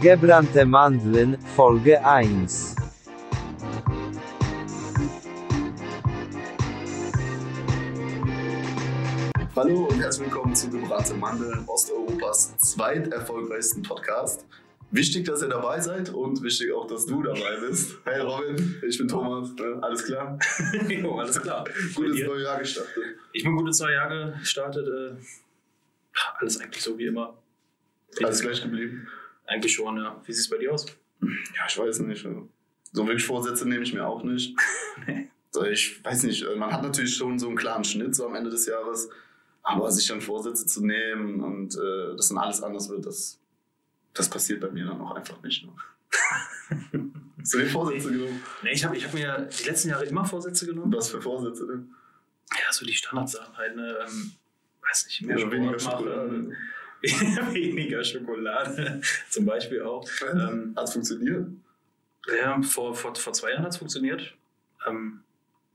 Gebrannte Mandeln, Folge 1. Hallo und herzlich willkommen zu Gebrannte Mandeln, Osteuropas zweiterfolgreichsten Podcast. Wichtig, dass ihr dabei seid und wichtig auch, dass du dabei bist. Hey Robin, ich bin Thomas, ne? alles klar? jo, alles klar. Gutes dir? neues Jahr gestartet. Ich bin gut ins neue Jahr gestartet. Äh, alles eigentlich so wie immer. Alles gleich geblieben? Eigentlich schon, ja. Wie sieht es bei dir aus? Ja, ich weiß nicht. So wirklich Vorsätze nehme ich mir auch nicht. so, ich weiß nicht, äh, man hat natürlich schon so einen klaren Schnitt so am Ende des Jahres, aber sich dann Vorsätze zu nehmen und äh, dass dann alles anders wird, das, das passiert bei mir dann auch einfach nicht. Ne? Hast du dir Vorsätze genommen? Nee, ich habe ich hab mir die letzten Jahre immer Vorsätze genommen. Was für Vorsätze denn? Ja, so die Standardsachen halt, ne? Ähm, weiß nicht, mehr Ja, Sport weniger machen. Schokolade. weniger Schokolade, zum Beispiel auch. Ähm, Hat es funktioniert? Ja, vor, vor, vor zwei Jahren hat es funktioniert. Ähm,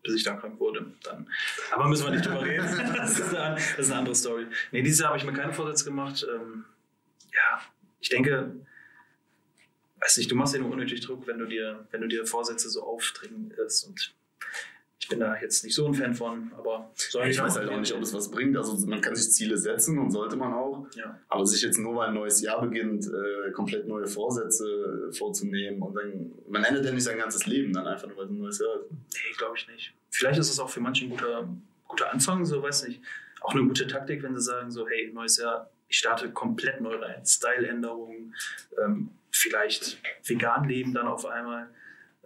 bis ich dann krank wurde. Dann. Aber müssen wir nicht drüber reden. Das ist, eine, das ist eine andere Story. Nee, dieses Jahr habe ich mir keine Vorsätze gemacht. Ähm, ja, ich denke, weiß nicht, du machst dir nur unnötig Druck, wenn du dir, wenn du dir Vorsätze so aufdringst. Und ich bin da jetzt nicht so ein Fan von, aber soll Ich weiß halt auch nicht, ob es was bringt. Also man kann sich Ziele setzen und sollte man auch. Ja. Aber sich jetzt nur, weil ein neues Jahr beginnt, äh, komplett neue Vorsätze äh, vorzunehmen und dann, man endet ja nicht sein ganzes Leben dann einfach nur, weil es ein neues Jahr ist. Nee, glaube ich nicht. Vielleicht ist es auch für manche ein guter, guter Anfang, so weiß nicht. Auch eine gute Taktik, wenn sie sagen, so, hey, neues Jahr, ich starte komplett neu rein. Style-Änderungen, ähm, vielleicht vegan leben dann auf einmal.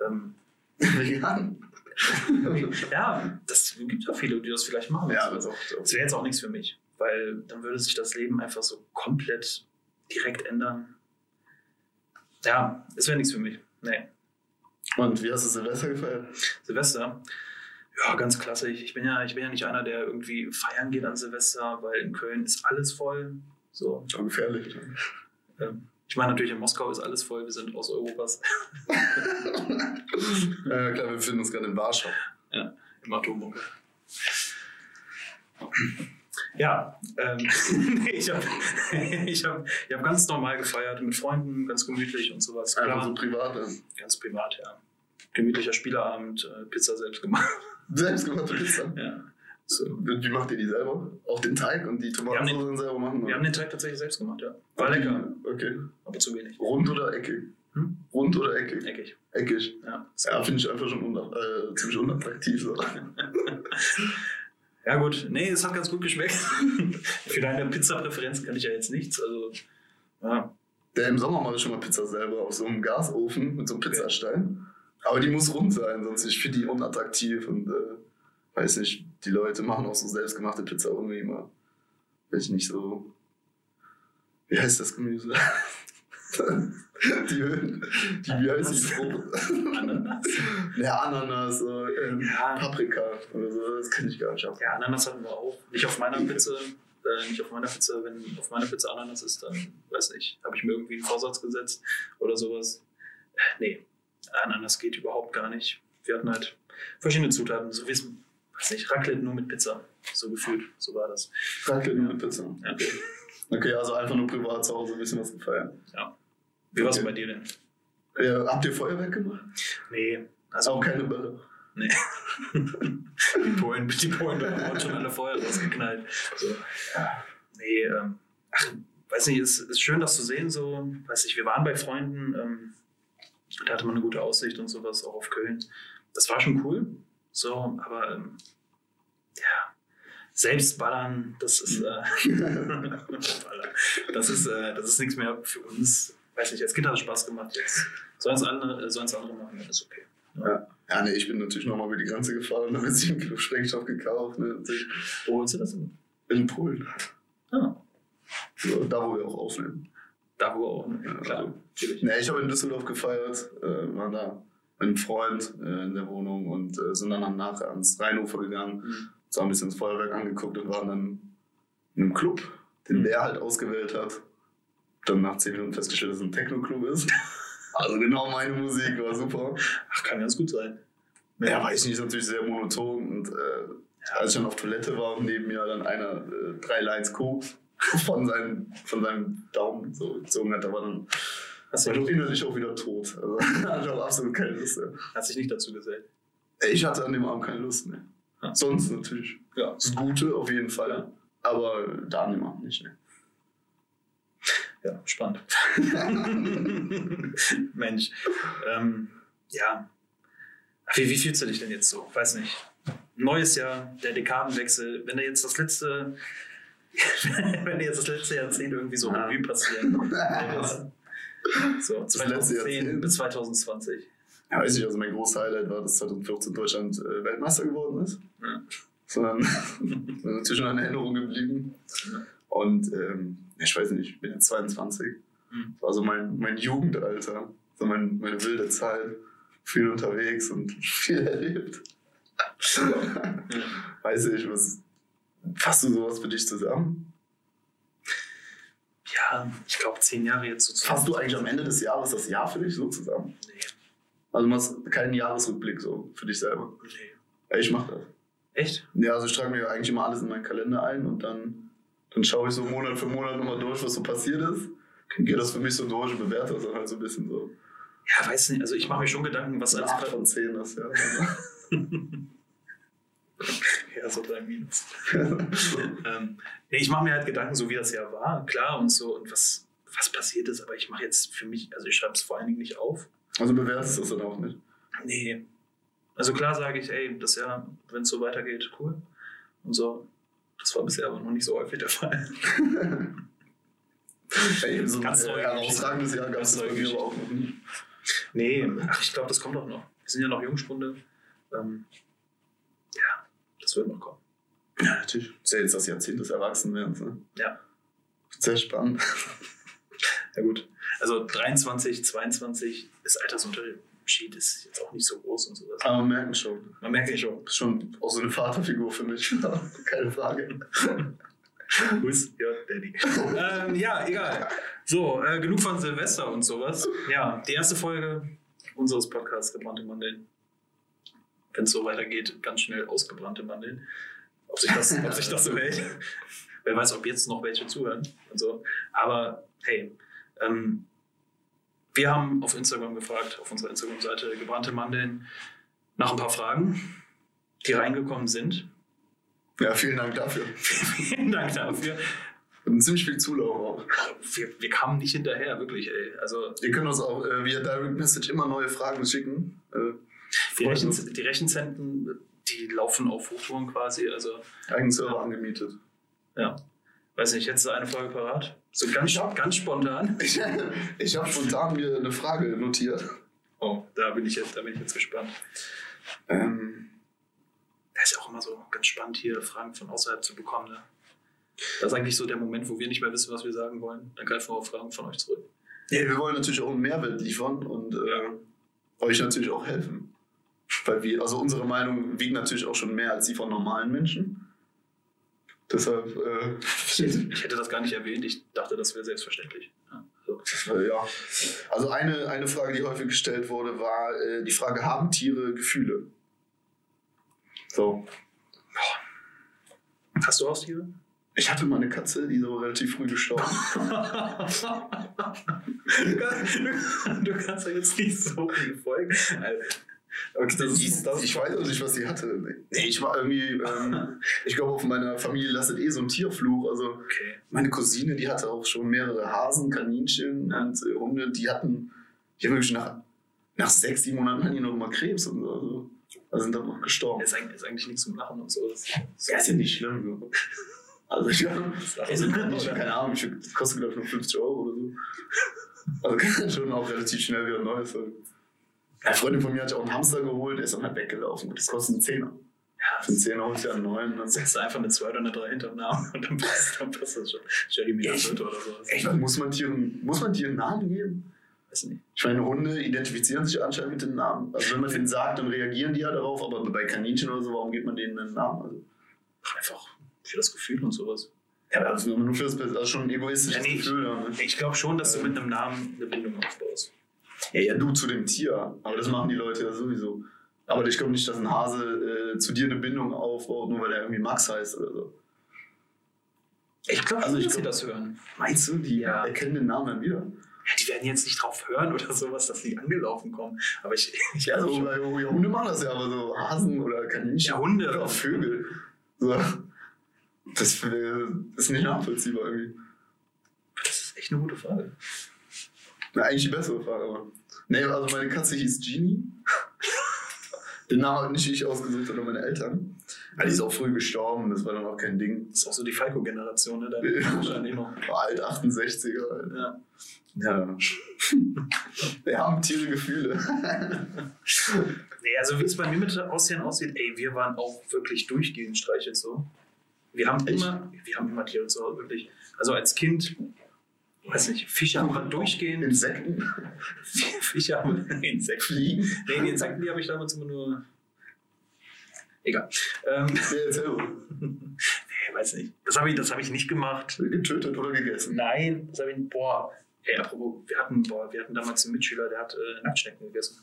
Ähm, Vegan? ja, das gibt ja viele, die das vielleicht machen. ja, das das auch. wäre jetzt auch nichts für mich, weil dann würde sich das Leben einfach so komplett direkt ändern. Ja, es wäre nichts für mich. Nee. Und wie hast du Silvester gefeiert? Silvester. Ja, ganz klassisch. Ich bin ja, ich bin ja nicht einer, der irgendwie feiern geht an Silvester, weil in Köln ist alles voll. So, Schon gefährlich. ähm, ich meine natürlich in Moskau ist alles voll. Wir sind aus Europas Ja, klar, wir befinden uns gerade in Warschau. im Atombunker. Ja, ähm, ich habe ich hab, ich hab ganz normal gefeiert mit Freunden, ganz gemütlich und sowas. Einfach Klar, so privat. äh, ganz privat, ja. Gemütlicher Spieleabend, äh, Pizza selbst gemacht. Selbstgemachte Pizza. Ja. So. Wie macht ihr die selber? Auch den Teig und die Wir haben den- Tomaten selber machen? Wir haben den Teig tatsächlich selbst gemacht, ja. War lecker, Okay. aber zu wenig. Rund oder eckig? Rund oder eckig? Eckig. Eckig. Ja, Ja, finde ich einfach schon una äh, ziemlich unattraktiv. So. ja gut. Nee, es hat ganz gut geschmeckt. Für deine Pizza-Präferenz kann ich ja jetzt nichts. Also, ja. Der im Sommer mache ich schon mal Pizza selber auf so einem Gasofen mit so einem Pizzastein. Aber die muss rund sein, sonst ich finde die unattraktiv und äh, weiß nicht, die Leute machen auch so selbstgemachte Pizza irgendwie immer. Weiß ich nicht so. Wie heißt das Gemüse? die Höhen. Die, wie heißt die Frucht? Ananas? Ja, Ananas, so, ähm, Ja. Paprika oder so, das kann ich gar nicht ab. Ja, Ananas hatten wir auch. Nicht auf meiner Pizza. Äh, nicht auf meiner Pizza. Wenn auf meiner Pizza Ananas ist, dann, weiß nicht, habe ich mir irgendwie einen Vorsatz gesetzt oder sowas. Äh, nee, Ananas geht überhaupt gar nicht. Wir hatten halt verschiedene Zutaten. So wie es, weiß nicht, Raclette nur mit Pizza. So gefühlt. So war das. Danke, nur mit Pizza. Ja. Okay, also einfach nur privat zu Hause ein bisschen was gefeiert. Wie war es Okay. bei dir denn? Ja, habt ihr Feuerwerk gemacht? Nee, also auch keine Bälle. Nee. die Polen, die Polen haben schon alle Feuer rausgeknallt. So. Nee, ähm, ach, weiß nicht, es ist schön, das zu sehen. So, weiß nicht, wir waren bei Freunden, ähm, da hatte man eine gute Aussicht und sowas, auch auf Köln. Das war schon cool. So, aber ähm, ja, selbst ballern, das ist, äh, das ist, äh, das ist nichts mehr für uns. Weiß nicht, als Kind hat es Spaß gemacht. Jetzt sollen es andere, sollen's andere machen, dann ist okay. Ja, nee, ich bin natürlich nochmal über die Grenze gefahren, habe jetzt 7 Kilo Sprengstoff gekauft. Ne, und Wo holst du das denn? in Polen. Ah, So, da, wo wir auch aufnehmen. da wo auch, ne? Ja, klar. also- Natürlich. Nee, ich habe in Düsseldorf gefeiert, äh, war da mit einem Freund äh, in der Wohnung und äh, sind dann nachher ans Rheinufer gegangen, Mhm. haben ein bisschen das Feuerwerk angeguckt und waren dann in einem Club, den Mhm. der halt ausgewählt hat. Dann nach 10 Minuten festgestellt, dass es ein Techno-Club ist. Also genau meine Musik, war super. Ach, kann ganz gut sein. Ja, weiß nicht, ist natürlich sehr monoton und äh, als ich dann auf Toilette war und neben mir dann einer äh, drei Lines Koks von seinem, von seinem Daumen so gezogen hat, da war dann war nicht, innerlich auch wieder tot. Also hatte auch absolut keine Lust mehr. hast dich nicht dazu gesellt? Ich hatte an dem Abend keine Lust mehr. Ah. Sonst natürlich. Ja. Das Gute auf jeden Fall. Ja. Aber da an dem Abend nicht. Ne? Ja, spannend. Mensch. Ähm, ja. Wie, wie fühlst du dich denn jetzt so? Weiß nicht. Neues Jahr, der Dekadenwechsel. Wenn da jetzt das letzte, wenn dir jetzt das letzte Jahrzehnt irgendwie so Ja. Revue passieren. so, letzte 2010 Jahrzehnt. bis 2020. Ja, weiß ich, also mein großes Highlight war, dass 2014 Deutschland äh, Weltmeister geworden ist. Ja. Sondern natürlich noch in Erinnerung geblieben. Und ähm, ich weiß nicht, ich bin jetzt 22. Mhm. Das war so mein, mein Jugendalter, so mein, meine wilde Zeit. Viel unterwegs und viel erlebt. weiß ich, was fasst du sowas für dich zusammen? Ja, ich glaube, zehn Jahre jetzt so zusammen. Fasst du eigentlich am Ende des Jahres das Jahr für dich so zusammen? Nee, Also du machst keinen Jahresrückblick so für dich selber. nee. Ich mach das. Echt? Ja, also ich trage mir eigentlich immer alles in meinen Kalender ein und dann, dann schaue ich so Monat für Monat nochmal durch, was so passiert ist. Gehe das für mich so durch und bewerte das dann halt so ein bisschen so. Ja, weiß nicht. Also ich mache mir schon Gedanken, was als 8 von 10 das, ja. Ja, so drei Minus. ähm, ich mache mir halt Gedanken, so wie das Jahr war, klar und so und was, was passiert ist, aber ich mache jetzt für mich, also ich schreibe es vor allen Dingen nicht auf. also bewertest du das dann auch nicht. Nee. Also klar sage ich, ey, das Jahr, wenn es so weitergeht, cool. Und so. Das war bisher aber noch nicht so häufig der Fall. Ey, so ein Ganz äh, neue herausragendes Jahr gab es Ganz bei mir aber auch noch nie. Nee, ach, ich glaube, das kommt auch noch. Wir sind ja noch Jungspunde. Ähm, ja, das wird noch kommen. Ja, natürlich. Das ist ja jetzt das Jahrzehnt des Erwachsenwerdens. Ne? Ja. Sehr spannend. Ja gut. Also 23, 22, das Altersunterschied ist jetzt auch nicht so groß und sowas. Aber man merkt schon. Man merkt schon. Du bist schon auch so eine Vaterfigur für mich. Keine Frage. Who's your daddy? ähm, ja, egal. So, äh, genug von Silvester und sowas. Ja, die erste Folge unseres Podcasts Gebrannte Mandeln. Wenn es so weitergeht, ganz schnell ausgebrannte Mandeln. Ob sich das, ob sich das so hält. Wer weiß, ob jetzt noch welche zuhören und so. Aber hey, ähm, wir haben auf Instagram gefragt, auf unserer Instagram-Seite Gebrannte Mandeln, nach ein paar Fragen, die reingekommen sind. Ja, vielen Dank dafür. Vielen Dank dafür. Und ziemlich viel Zulauf auch. Wir, wir kamen nicht hinterher, wirklich, ey. Also Ihr könnt uns auch äh, via Direct Message immer neue Fragen schicken. Äh, die, Rechen, die Rechenzentren, die laufen auf Hochtouren quasi. Also, eigenen Server angemietet. ja. Weiß nicht, du eine Folge parat? So ganz, Ja. ganz spontan. Ich, ich habe spontan mir eine Frage notiert. Oh, da bin ich jetzt, da bin ich jetzt gespannt. Ähm, Das ist ja auch immer so ganz spannend, hier Fragen von außerhalb zu bekommen. Ne? Das ist eigentlich so der Moment, wo wir nicht mehr wissen, was wir sagen wollen. Dann greifen wir auf Fragen von euch zurück. ja, wir wollen natürlich auch einen Mehrwert liefern und äh, euch natürlich auch helfen. Weil wir, also unsere Meinung wiegt natürlich auch schon mehr als die von normalen Menschen. Deshalb, äh, Ich hätte das gar nicht erwähnt. Ich dachte, das wäre selbstverständlich. Ja, so. äh, ja. Also eine, eine Frage, die häufig gestellt wurde, war äh, die Frage, haben Tiere Gefühle? So. Hast du Haustiere? Ich hatte mal eine Katze, die so relativ früh gestorben. du kannst ja jetzt nicht so viel folgen. Okay, das ist, das ich weiß auch nicht, was sie hatte. Nee, ich war irgendwie, ähm, ich glaube, auf meiner Familie lastet eh so ein Tierfluch. Also Okay. meine Cousine, die hatte auch schon mehrere Hasen, Kaninchen und äh, Hunde, die hatten, die haben wirklich nach, nach sechs, sieben Monaten hatten die noch mal Krebs und so. Also, also sind dann noch gestorben. Ist eigentlich, ist eigentlich nichts zum Lachen und so. Das, Ja, ist ja nicht schlimm. so. Also ich, das ich, ich keine Ahnung, ich, das kostet glaube ich nur 50 Euro oder so. Also kann schon auch relativ schnell wieder Neues sein. Eine Freundin von mir hat ja auch einen Hamster geholt, der ist dann halt weggelaufen. Das kostet einen Zehner. Für einen Zehner holst du ja einen neuen. Dann setzt du einfach eine 2 oder eine 3 hinterm Namen und dann passt, dann passt das schon. Jeremy Ja, ich- Laschet oder sowas. Echt, muss man Tieren, muss man Tieren Namen geben? Weiß nicht. Ich meine, Hunde identifizieren sich anscheinend mit dem Namen. Also wenn man denen sagt, dann reagieren die ja darauf, aber bei Kaninchen oder so, warum gibt man denen einen Namen? Also, Einfach für das Gefühl und sowas. ja, aber ist nur für das. Also schon ein egoistisches Ja, nee, Gefühl. Ja, ne? Ich glaube schon, dass du mit einem Namen eine Bindung aufbaust. Ja, ja, du zu dem Tier. Aber das machen die Leute ja sowieso. Aber ich glaube nicht, dass ein Hase äh, zu dir eine Bindung aufbaut, nur weil er irgendwie Max heißt oder so. Ich glaube Also ich sie glaub- das hören. Meinst du, die Ja. erkennen den Namen dann wieder? Ja, die werden jetzt nicht drauf hören oder sowas, dass die angelaufen kommen. Aber ich, ich Ja, so, bei Hunde machen das ja, aber so Hasen oder Kaninchen. Ja, Hunde. Oder Vögel. So. Das äh, ist nicht nachvollziehbar irgendwie. Das ist echt eine gute Frage. Na, eigentlich die bessere Frage, aber. Nee, also meine Katze hieß Genie. Den Namen habe nicht ich ausgesucht, sondern meine Eltern. Ja, die ist auch früh gestorben, das war dann auch kein Ding. Das ist auch so die Falco-Generation, ne? Ja. wahrscheinlich noch. War alt, 68er. Halt. Ja. Ja. Wir haben Tiere Gefühle. Nee, also wie es bei mir mit Aussehen aussieht, ey, wir waren auch wirklich durchgehend streichelt so. Wir haben Echt? immer, wir haben immer Tiere zu Hause, wirklich. Also als Kind, weiß nicht, Fische haben wir durchgehend. Insekten, Fische haben wir Insekten. Fliegen. Nee, die Insekten, die habe ich damals immer nur. Egal. Ähm, Nee, weiß nicht. Das habe ich, das hab ich nicht gemacht. Getötet oder gegessen? Nein, das habe ich nicht. Boah. Ey, apropos, wir hatten, boah, wir hatten damals einen Mitschüler, der hat äh, Nacktschnecken gegessen.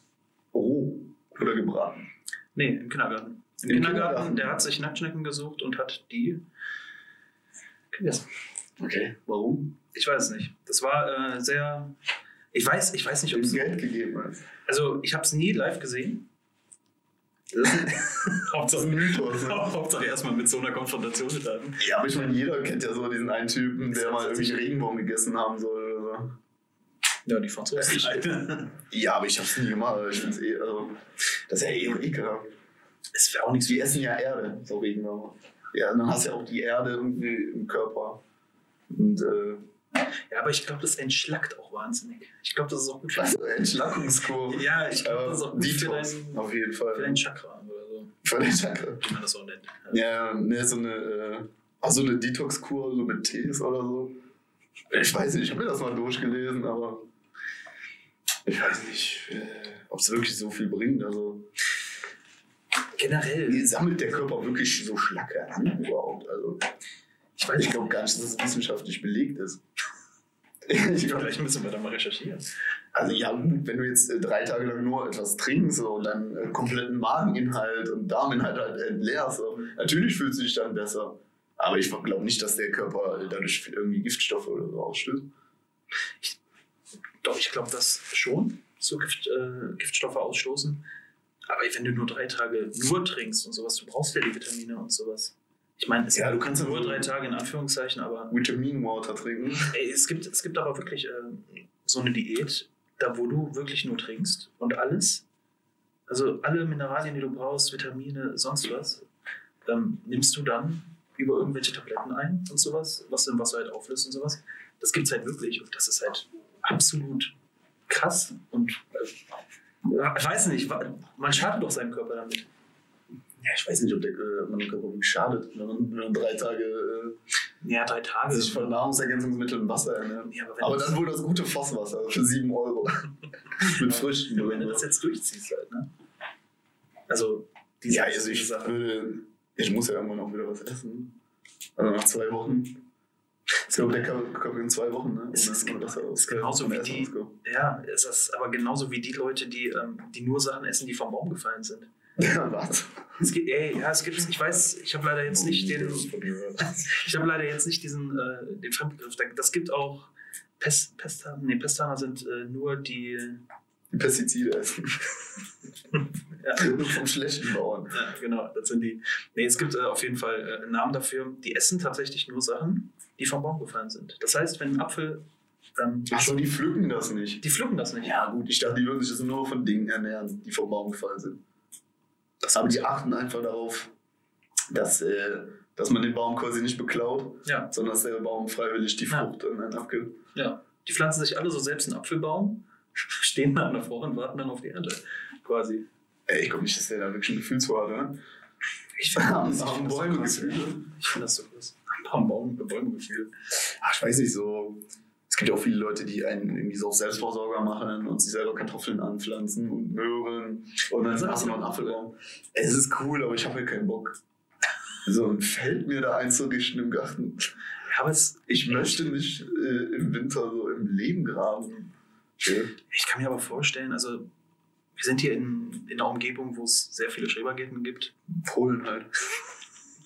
Oh. Oder gebraten. Nee, im Kindergarten. Im, Im Kindergarten, Kindergarten? der hat sich Nacktschnecken gesucht und hat die gegessen. Okay. Warum? Ich weiß es nicht. Das war äh, sehr. Ich weiß, ich weiß nicht, ob es. Geld gegeben hast. Also, ich habe es nie live gesehen. Hauptsache, Mythos. Ne? Hauptsache erstmal mit so einer Konfrontation mit hatten. Ja, aber ich meine, jeder kennt ja so diesen einen Typen, der mal irgendwie einen Regenbaum gegessen haben soll oder so. Ja, die Franzosen. Ja, aber ich hab's nie gemacht. Ich find's eh, also, das ist ja eh ekelhaft. Es wäre auch nichts Die essen ja Erde, so Regenwürmer. Ja, dann hast du ja auch die Erde irgendwie im Körper. Und, äh, Ja, aber ich glaube, das entschlackt auch wahnsinnig. Ich glaube, das ist auch gut für, was, Entschlackungskur. ja, ich glaube, das ist auch gut für, Detox, dein, auf jeden für dein Fall. Chakra oder so, Für den Chakra. wie man das so nennt. Ja, ne, so eine, äh, so eine Detox-Kur, so mit Tees oder so. Ich weiß nicht, ich habe mir das mal durchgelesen, aber ich weiß nicht, äh, ob es wirklich so viel bringt. Also, Generell, wie sammelt der Körper wirklich so Schlacke an überhaupt? Also, ich ich glaube gar nicht, dass es wissenschaftlich belegt ist. Ich glaub, vielleicht müssen wir da mal recherchieren. also ja, gut, wenn du jetzt äh, drei Tage lang nur etwas trinkst so, und dann äh, kompletten Mageninhalt und Darminhalt halt entleerst, so, natürlich fühlst du dich dann besser. Aber ich glaube nicht, dass der Körper äh, dadurch irgendwie Giftstoffe oder so ausstößt. Doch, ich glaube das schon, so Gift, äh, Giftstoffe ausstoßen. Aber wenn du nur drei Tage nur trinkst und sowas, du brauchst ja die Vitamine und sowas. Ich meine, es Ja, du kannst ja nur drei Tage in Anführungszeichen, aber Vitaminwater trinken. ey, es, gibt, es gibt aber wirklich äh, so eine Diät, da wo du wirklich nur trinkst und alles, also alle Mineralien, die du brauchst, Vitamine, sonst was, ähm, nimmst du dann über irgendwelche Tabletten ein und sowas, was du im Wasser halt auflöst und sowas. Das gibt es halt wirklich und das ist halt absolut krass und äh, ich weiß nicht, man schadet doch seinem Körper damit. Ja, ich weiß nicht, ob der äh, man dem Körper wirklich schadet, wenn man, wenn man drei Tage äh, Ja, drei Tage. sich von Nahrungsergänzungsmitteln Wasser ernährt. ja, aber Aber dann wohl das gute Fasswasser für 7 Euro. Mit Früchten wenn du das jetzt durchziehst halt, ne? Also, diese, Ja, also ich Sache. würde. Ich muss ja irgendwann auch wieder was essen. Also nach zwei Wochen. Ich glaube, der Körper in zwei Wochen, ne? Es ist genau- ist aus- genauso wie die-. Ja, es ist aber genauso wie die Leute, die, ähm, die nur Sachen essen, die vom Baum gefallen sind. Ja, was? Es gibt, ey, ja, es gibt, ich weiß, ich habe leider jetzt nicht den, ich habe leider jetzt nicht diesen, äh, den Fremdbegriff. Da- Das gibt auch Pest, Pestaner, nee, Pestaner sind äh, nur die, Die Pestizide essen. ja, Nur vom schlechten Bauern. Ja, genau, das sind die. Nee, es gibt äh, auf jeden Fall äh, einen Namen dafür. Die essen tatsächlich nur Sachen, die vom Baum gefallen sind. Das heißt, wenn ein Apfel, ähm, Achso, die pflücken das nicht. die pflücken das nicht. Ja, gut, ich dachte, die würden sich das nur von Dingen ernähren, die vom Baum gefallen sind. Aber die achten einfach darauf, dass, äh, dass man den Baum quasi nicht beklaut, Ja, sondern dass der Baum freiwillig die Ja. Frucht an einen abgibt. ja. Die pflanzen sich alle so selbst einen Apfelbaum, stehen da davor und warten dann auf die Ernte. Quasi. Ey, ich glaube nicht, dass der da wirklich ein Gefühl zu hat, ne? Ich Haben das- ich find das so Bäume krass. Ich finde das so krass. Am Baum, Bäumegefühl. Ach, ich weiß nicht, so. Es gibt ja auch viele Leute, die einen irgendwie so auf Selbstversorger machen und sich selber Kartoffeln anpflanzen und Möhren und dann hast du noch einen Apfelbaum. Es ist cool, aber ich habe ja keinen Bock. So ein Feld mir da einzurichten im Garten. Ja, es, Ich möchte nicht äh, im Winter so im Leben graben. Chill. ich kann mir aber vorstellen, also wir sind hier in, in einer Umgebung, wo es sehr viele Schrebergärten gibt. Polen halt.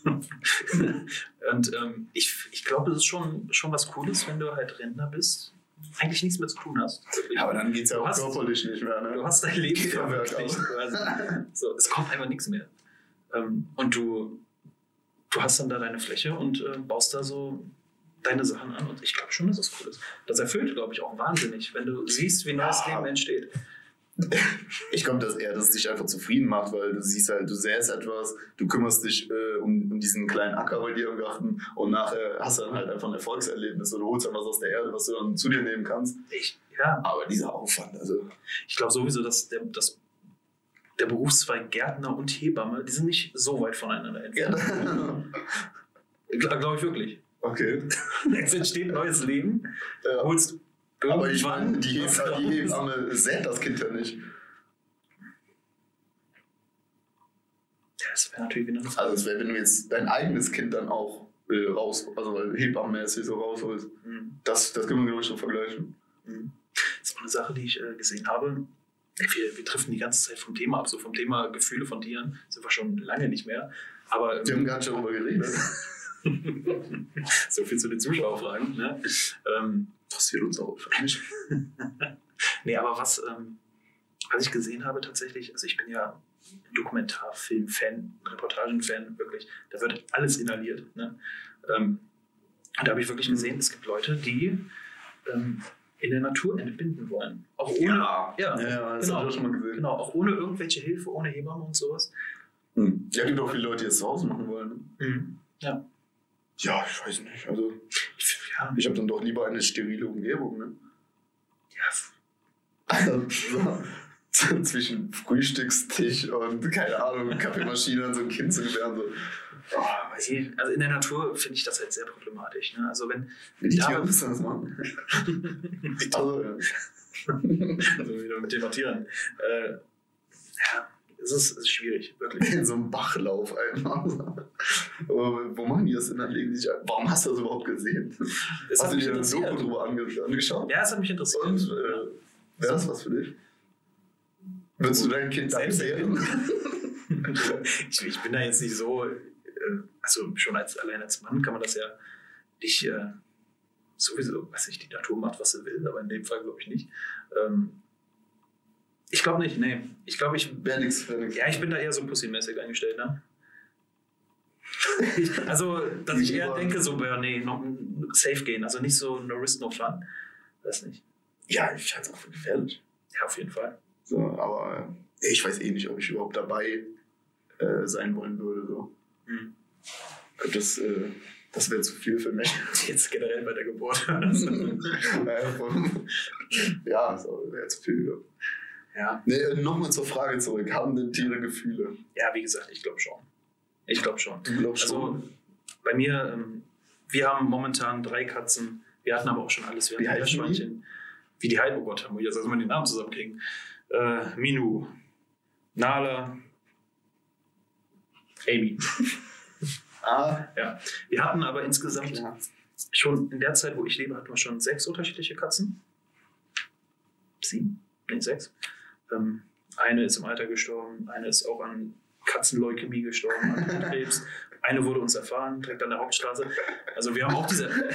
Und ähm, ich, ich glaube, das ist schon, schon was Cooles, wenn du halt Rentner bist eigentlich nichts mehr zu tun hast. Ja, aber dann geht es ja auch körperlich nicht mehr. Ne? Du hast dein Leben verwirklicht. So, es kommt einfach nichts mehr. Ähm, und du, du hast dann da deine Fläche und äh, baust da so deine Sachen an. Und ich glaube schon, dass das cool ist. Das erfüllt, glaube ich, auch wahnsinnig, wenn du siehst, wie neues Ja. Leben entsteht. Ich glaube, dass eher das dich einfach zufrieden macht, weil du siehst halt, du säst etwas, du kümmerst dich äh, um, um diesen kleinen Acker bei dir im Garten und nachher hast du dann halt einfach ein Erfolgserlebnis oder holst dann was aus der Erde, was du dann zu dir nehmen kannst. Ich, ja, Aber dieser Aufwand, also. ich glaube sowieso, dass der, dass der Berufszweig Gärtner und Hebamme, die sind nicht so weit voneinander entfernt. Glaube glaub ich wirklich. okay. Es entsteht neues Leben, Ja. holst Aber ich meine, die, Hebamme- die. Hebamme sät das Kind ja nicht. Ja, das wäre natürlich wieder Also es wäre, wenn du jetzt dein eigenes Kind dann auch äh, raus, also hebammenmäßig so rausholst. Mhm. Das, das können wir, glaube ich, schon vergleichen. Mhm. Das ist eine Sache, die ich äh, gesehen habe. Wir, wir driften die ganze Zeit vom Thema ab, so vom Thema Gefühle von Tieren sind wir schon lange nicht mehr. Aber Wir haben ähm, gar nicht darüber geredet. so viel zu den Zuschauerfragen. Ne? Ähm, Interessiert uns auch nicht. nee, aber was, ähm, was ich gesehen habe tatsächlich, also ich bin ja Dokumentarfilm-Fan, Reportagen-Fan, wirklich. Da wird alles inhaliert. Ne? Ähm, und da habe ich wirklich gesehen, es gibt Leute, die ähm, in der Natur entbinden wollen. Auch ohne, ja, ja, ja das genau. habe ich auch schon mal gesehen. genau, auch ohne irgendwelche Hilfe, ohne Hebamme und sowas. Hm. Ja, gibt auch viele Leute, die es zu Hause machen wollen. ne? Ja. Ja, ich weiß nicht. Also, ja, ich habe dann doch lieber eine sterile Umgebung. Ne? ja, Also, so, zwischen Frühstückstisch und, keine Ahnung, Kaffeemaschine und so ein Kind zu gebären. So. Oh, also in der Natur finde ich das halt sehr problematisch. Ne? Also wenn nicht. Die Tiere müssen das machen. Also, also wieder mit dem Tieren. Äh, ja, es ist, es ist schwierig, wirklich. in so einem Bachlauf einfach. Wo machen die das denn? Dann legen die sich ein. Warum hast du das überhaupt gesehen? Es hast du dir eine Doku interessiert. drüber ange angeschaut? Ja, es hat mich interessiert. Und äh, wäre das was für dich? Würdest du dein Kind Selbst selbst ich, ich bin da jetzt nicht so, äh, also schon als allein als Mann kann man das ja nicht äh, sowieso, weiß ich, die Natur macht, was sie will, aber in dem Fall glaube ich nicht. Ähm, ich glaube nicht, nee. Ich glaube, ich, Wäre nix, nix. ja, ich bin da eher so pussymäßig eingestellt, ne? Ich, also, dass ich eher denke, so, ja, nee, noch safe gehen, also nicht so no risk, no fun. Weiß nicht. Ja, ich halte es auch für gefährlich. Ja, auf jeden Fall. So, aber ich weiß eh nicht, ob ich überhaupt dabei äh, sein wollen würde. So. Hm. Ich Das, äh, das wäre zu viel für mich. Jetzt generell bei der Geburt. Ja, das wäre zu viel. ja. Nee, äh, Nochmal zur Frage zurück. Haben denn Tiere Gefühle? ja, wie gesagt, ich glaube schon. Ich glaube schon. Du glaubst Also bei mir, ähm, wir haben momentan drei Katzen. Wir hatten aber auch schon alles. Wir hatten? Meerschweinchen. Wie die heißen, oh Gott, haben wir jetzt erstmal die Namen zusammenkriegen. Äh, Minu, Nala, Amy. Ah, Ja. Wir hatten aber insgesamt klar. schon in der Zeit, wo ich lebe, hatten wir schon sechs unterschiedliche Katzen. Sieben? Nee, sechs. Ähm, eine ist im Alter gestorben, eine ist auch an Katzenleukämie gestorben, an Krebs. Eine wurde uns erfahren, direkt an der Hauptstraße. Also wir haben auch diese.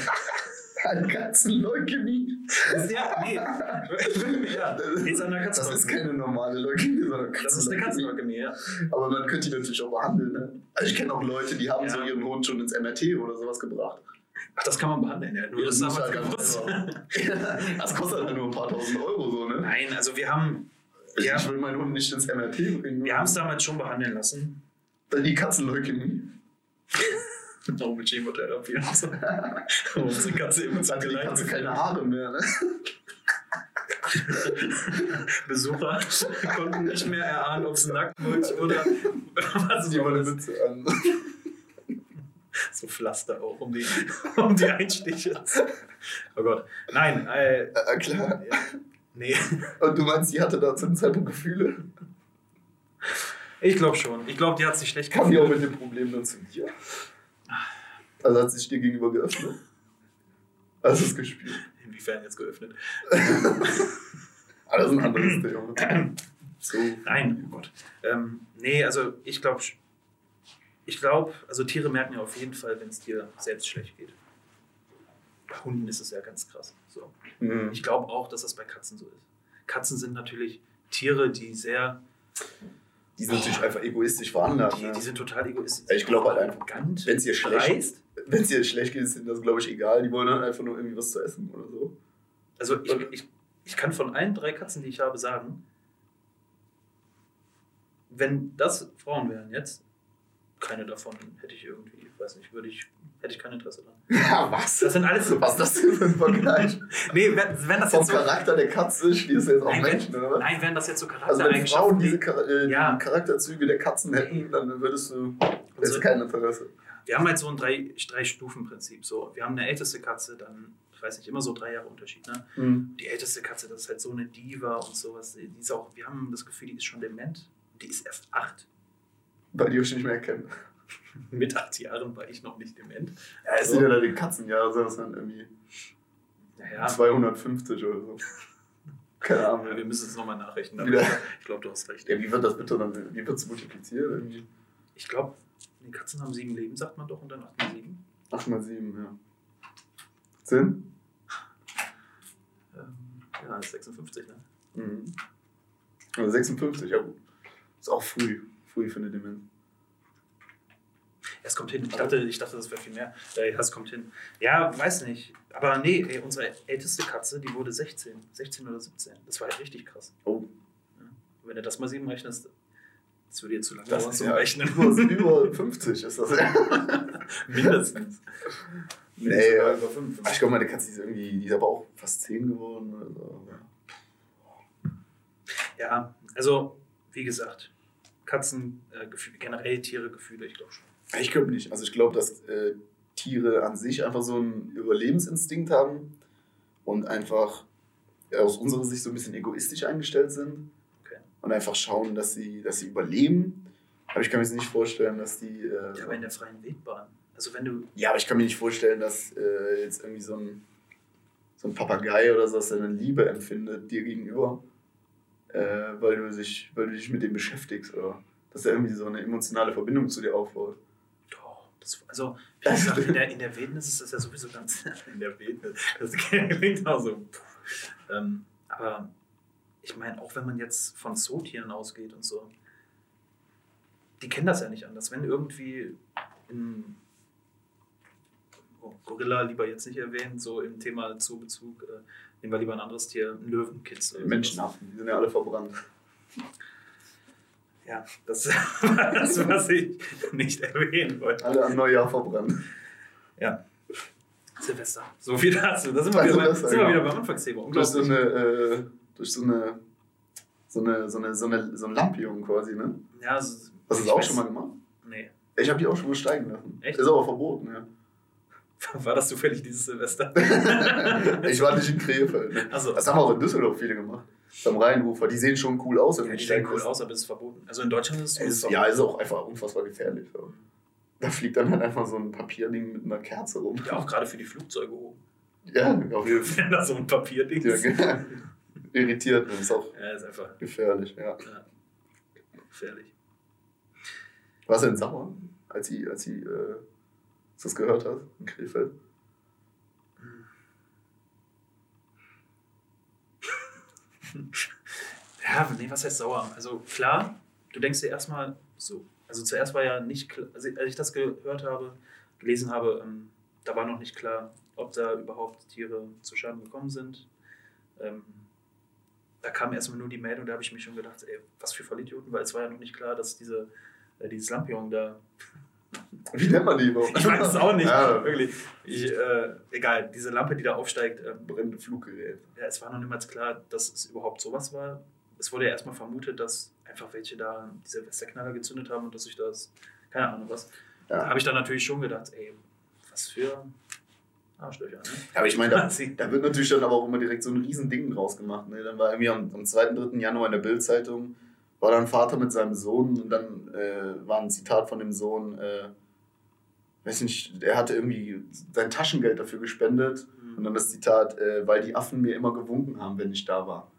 An Katzenleukämie. Ja, nee. ja, die ist an der Das ist Katzenleukämie. keine normale Leukämie, sondern Das ist eine Katzenleukämie. Katzenleukämie, ja. Aber man könnte die natürlich auch behandeln. Ne? Also ich kenne auch Leute, die haben Ja. so ihren Hund schon ins MRT oder sowas gebracht. Ach, das kann man behandeln, ja. Nur Ja, das das ist halt ganz Das kostet halt nur ein paar tausend Euro so, ne? Nein, also wir haben Ja. ich will meinen Hund nicht ins MRT bringen. wir haben es damals schon behandeln lassen. Die Katzenleukämie. Auch mit Chemotherapie und so. Unsere Katze immer hat die. Katze keine Haare mehr, ne? Besucher konnten nicht mehr erahnen, ob es Nacktmulch oder was Die war das? Mütze an. So Pflaster auch um die, um die Einstiche. Oh Gott. Nein, äh, Äh, klar. Nee. Und du meinst, die hatte da zu dem Zeitpunkt Gefühle? Ich glaube schon. Ich glaube, die hat sich schlecht Kam die auch gefühlt. mit dem Problem dann zu dir? Also hat sie sich dir gegenüber geöffnet? Hast du es gespielt? Inwiefern jetzt geöffnet? Ah, das ist ein anderes Thema. So. Nein, oh Gott. Ähm, nee, also ich glaube, ich glaube, also Tiere merken ja auf jeden Fall, wenn es dir selbst schlecht geht. Bei Hunden ist es ja ganz krass. So. Mhm. Ich glaube auch, dass das bei Katzen so ist. Katzen sind natürlich Tiere, die sehr, Die sind natürlich einfach egoistisch veranlagt. die, ne? die sind total egoistisch. Ich glaube halt einfach, wenn es ihr schlecht. Wenn es ihr schlecht geht, ist ihnen das, glaube ich, egal. Die wollen dann einfach nur irgendwie was zu essen oder so. Also ich, ich, ich kann von allen drei Katzen, die ich habe, sagen, wenn das Frauen wären jetzt, keine davon hätte ich irgendwie, weiß nicht, würde ich, hätte ich kein Interesse dran. Ja, was? Das sind alles so. Was ist das denn für ein Vergleich? Nee, wenn, wenn das Vom jetzt so. Charakter der Katze schließt du jetzt Nein, Menschen, oder was? Nein, wenn das jetzt so Also wenn Frauen Charaktereigenschaften. diese die- Char äh, Ja. die Charakterzüge der Katzen hätten, dann würdest du hättest Also- du kein Interesse. wir haben halt so ein drei, drei. So, wir haben eine älteste Katze, dann, ich weiß nicht, immer so drei Jahre Unterschied. Ne? Die älteste Katze, das ist halt so eine Diva und sowas. Die ist auch, wir haben das Gefühl, die ist schon dement. Die ist erst acht. Weil die euch nicht mehr kennen. Mit acht Jahren war ich noch nicht dement. Ja, es sind ja dann die Katzenjahre, sind das dann irgendwie Naja, 250 oder so. Keine Ahnung. Ja, wir müssen es nochmal nachrechnen. Wieder. ich glaube, du hast recht. Ja, wie wird das bitte dann, wie wird es multipliziert? Irgendwie Ich glaube, die Katzen haben sieben Leben, sagt man doch, und dann acht mal sieben. 8 mal 7, ja. 10? Ähm, ja, das ist 56, ne? Mhm. Also 56, ja gut. Ist auch früh. Früh für eine Demenz. Ja, es kommt hin. Ich dachte, ich dachte das wäre viel mehr. Äh, Ja, es kommt hin. Ja, weiß nicht. Aber nee, ey, unsere älteste Katze, die wurde 16. 16 oder 17. Das war ja richtig krass. Oh, Wenn du das mal sieben rechnest, das würde jetzt zu lange dauern zum ja Rechnen. über, über 50 ist das ja. Mindestens. Nee, ja. über fünf. Ich glaube, meine Katze ist irgendwie, die ist aber auch fast 10 geworden. Oder so. Ja, also, wie gesagt, Katzen, äh, Gefühle, generell Tiere, Gefühle, ich glaube schon. Ich glaube nicht. Also ich glaube, dass äh, Tiere an sich einfach so einen Überlebensinstinkt haben und einfach äh, aus unserer Sicht so ein bisschen egoistisch eingestellt sind Okay. und einfach schauen, dass sie, dass sie überleben. Aber ich kann mir nicht vorstellen, dass die. Äh, Ja, aber in der freien Wildbahn. Also wenn du, ja, aber ich kann mir nicht vorstellen, dass äh, jetzt irgendwie so ein, so ein Papagei oder so, dass er eine Liebe empfindet dir gegenüber, äh, weil, du sich, weil du dich mit dem beschäftigst oder dass er irgendwie so eine emotionale Verbindung zu dir aufbaut. doch, das, also wie gesagt, in der, in der Wildnis ist das ja sowieso ganz, in der Wildnis, das klingt auch so, ähm, aber ich meine, auch wenn man jetzt von Zootieren ausgeht und so, die kennen das ja nicht anders. Wenn irgendwie Gorilla lieber jetzt nicht erwähnen, so im Thema Zoobezug, äh, nehmen wir lieber ein anderes Tier, ein Löwenkitz. Menschenaffen, die sind ja alle verbrannt. Ja, das war das, was ich nicht erwähnen wollte. Alle an Neujahr verbrannt. Ja. Silvester. So viel dazu. Da sind wir, Bei wieder, bei, sind wir genau. wieder beim Anfangsthema. Durch so eine, äh, durch so eine, so eine, so eine, so eine, so ein Lampion quasi, ne? Ja, so, Hast du das auch weiß- schon mal gemacht? Nee. Ich habe die auch schon mal steigen lassen. Echt? Ist aber verboten, ja. War das zufällig dieses Silvester? ich war nicht in Krefeld. Also, Das haben auch in Düsseldorf viele gemacht. Beim Rheinufer. Die sehen schon cool aus. ja, die sehen cool aus, aber es ist verboten. Also in Deutschland ist Es ist, ja, ist auch einfach unfassbar gefährlich. So. Da fliegt dann halt einfach so ein Papierding mit einer Kerze rum. ja auch gerade für die Flugzeuge oben. Ja, auf jeden Fall. Wenn da so ein Papierding Ja, ist. genau. Irritiert. Das ist auch Ja, ist einfach gefährlich, ja. ja, gefährlich. Warst du denn sauer, als sie, als sie äh, das gehört hast in Krefeld? Ja, nee, was heißt sauer? Also klar, du denkst dir erstmal so. Also zuerst war ja nicht klar, also als ich das gehört habe, gelesen habe, ähm, da war noch nicht klar, ob da überhaupt Tiere zu Schaden gekommen sind. Ähm, da kam erstmal nur die Meldung, da habe ich mir schon gedacht, ey, was für Vollidioten, weil es war ja noch nicht klar, dass diese, äh, dieses Lampion da. Wie nennt man die überhaupt? Ich weiß es auch nicht, Ja, wirklich. Ich, äh, egal, diese Lampe, die da aufsteigt, ähm, brennende Fluggerät. ja, es war noch niemals klar, dass es überhaupt sowas war. Es wurde ja erstmal vermutet, dass einfach welche da diese Westerknaller gezündet haben und dass sich das, keine Ahnung was. Da Ja. habe ich dann natürlich schon gedacht, ey, was für Arschlöcher, ne? Aber ich meine, da, da wird natürlich dann aber auch immer direkt so ein riesen Ding draus gemacht. Ne? Dann war irgendwie am, am 2. 3. Januar in der Bildzeitung, war dann Vater mit seinem Sohn und dann äh, war ein Zitat von dem Sohn, äh, weiß nicht, er hatte irgendwie sein Taschengeld dafür gespendet und dann das Zitat, äh, weil die Affen mir immer gewunken haben, wenn ich da war.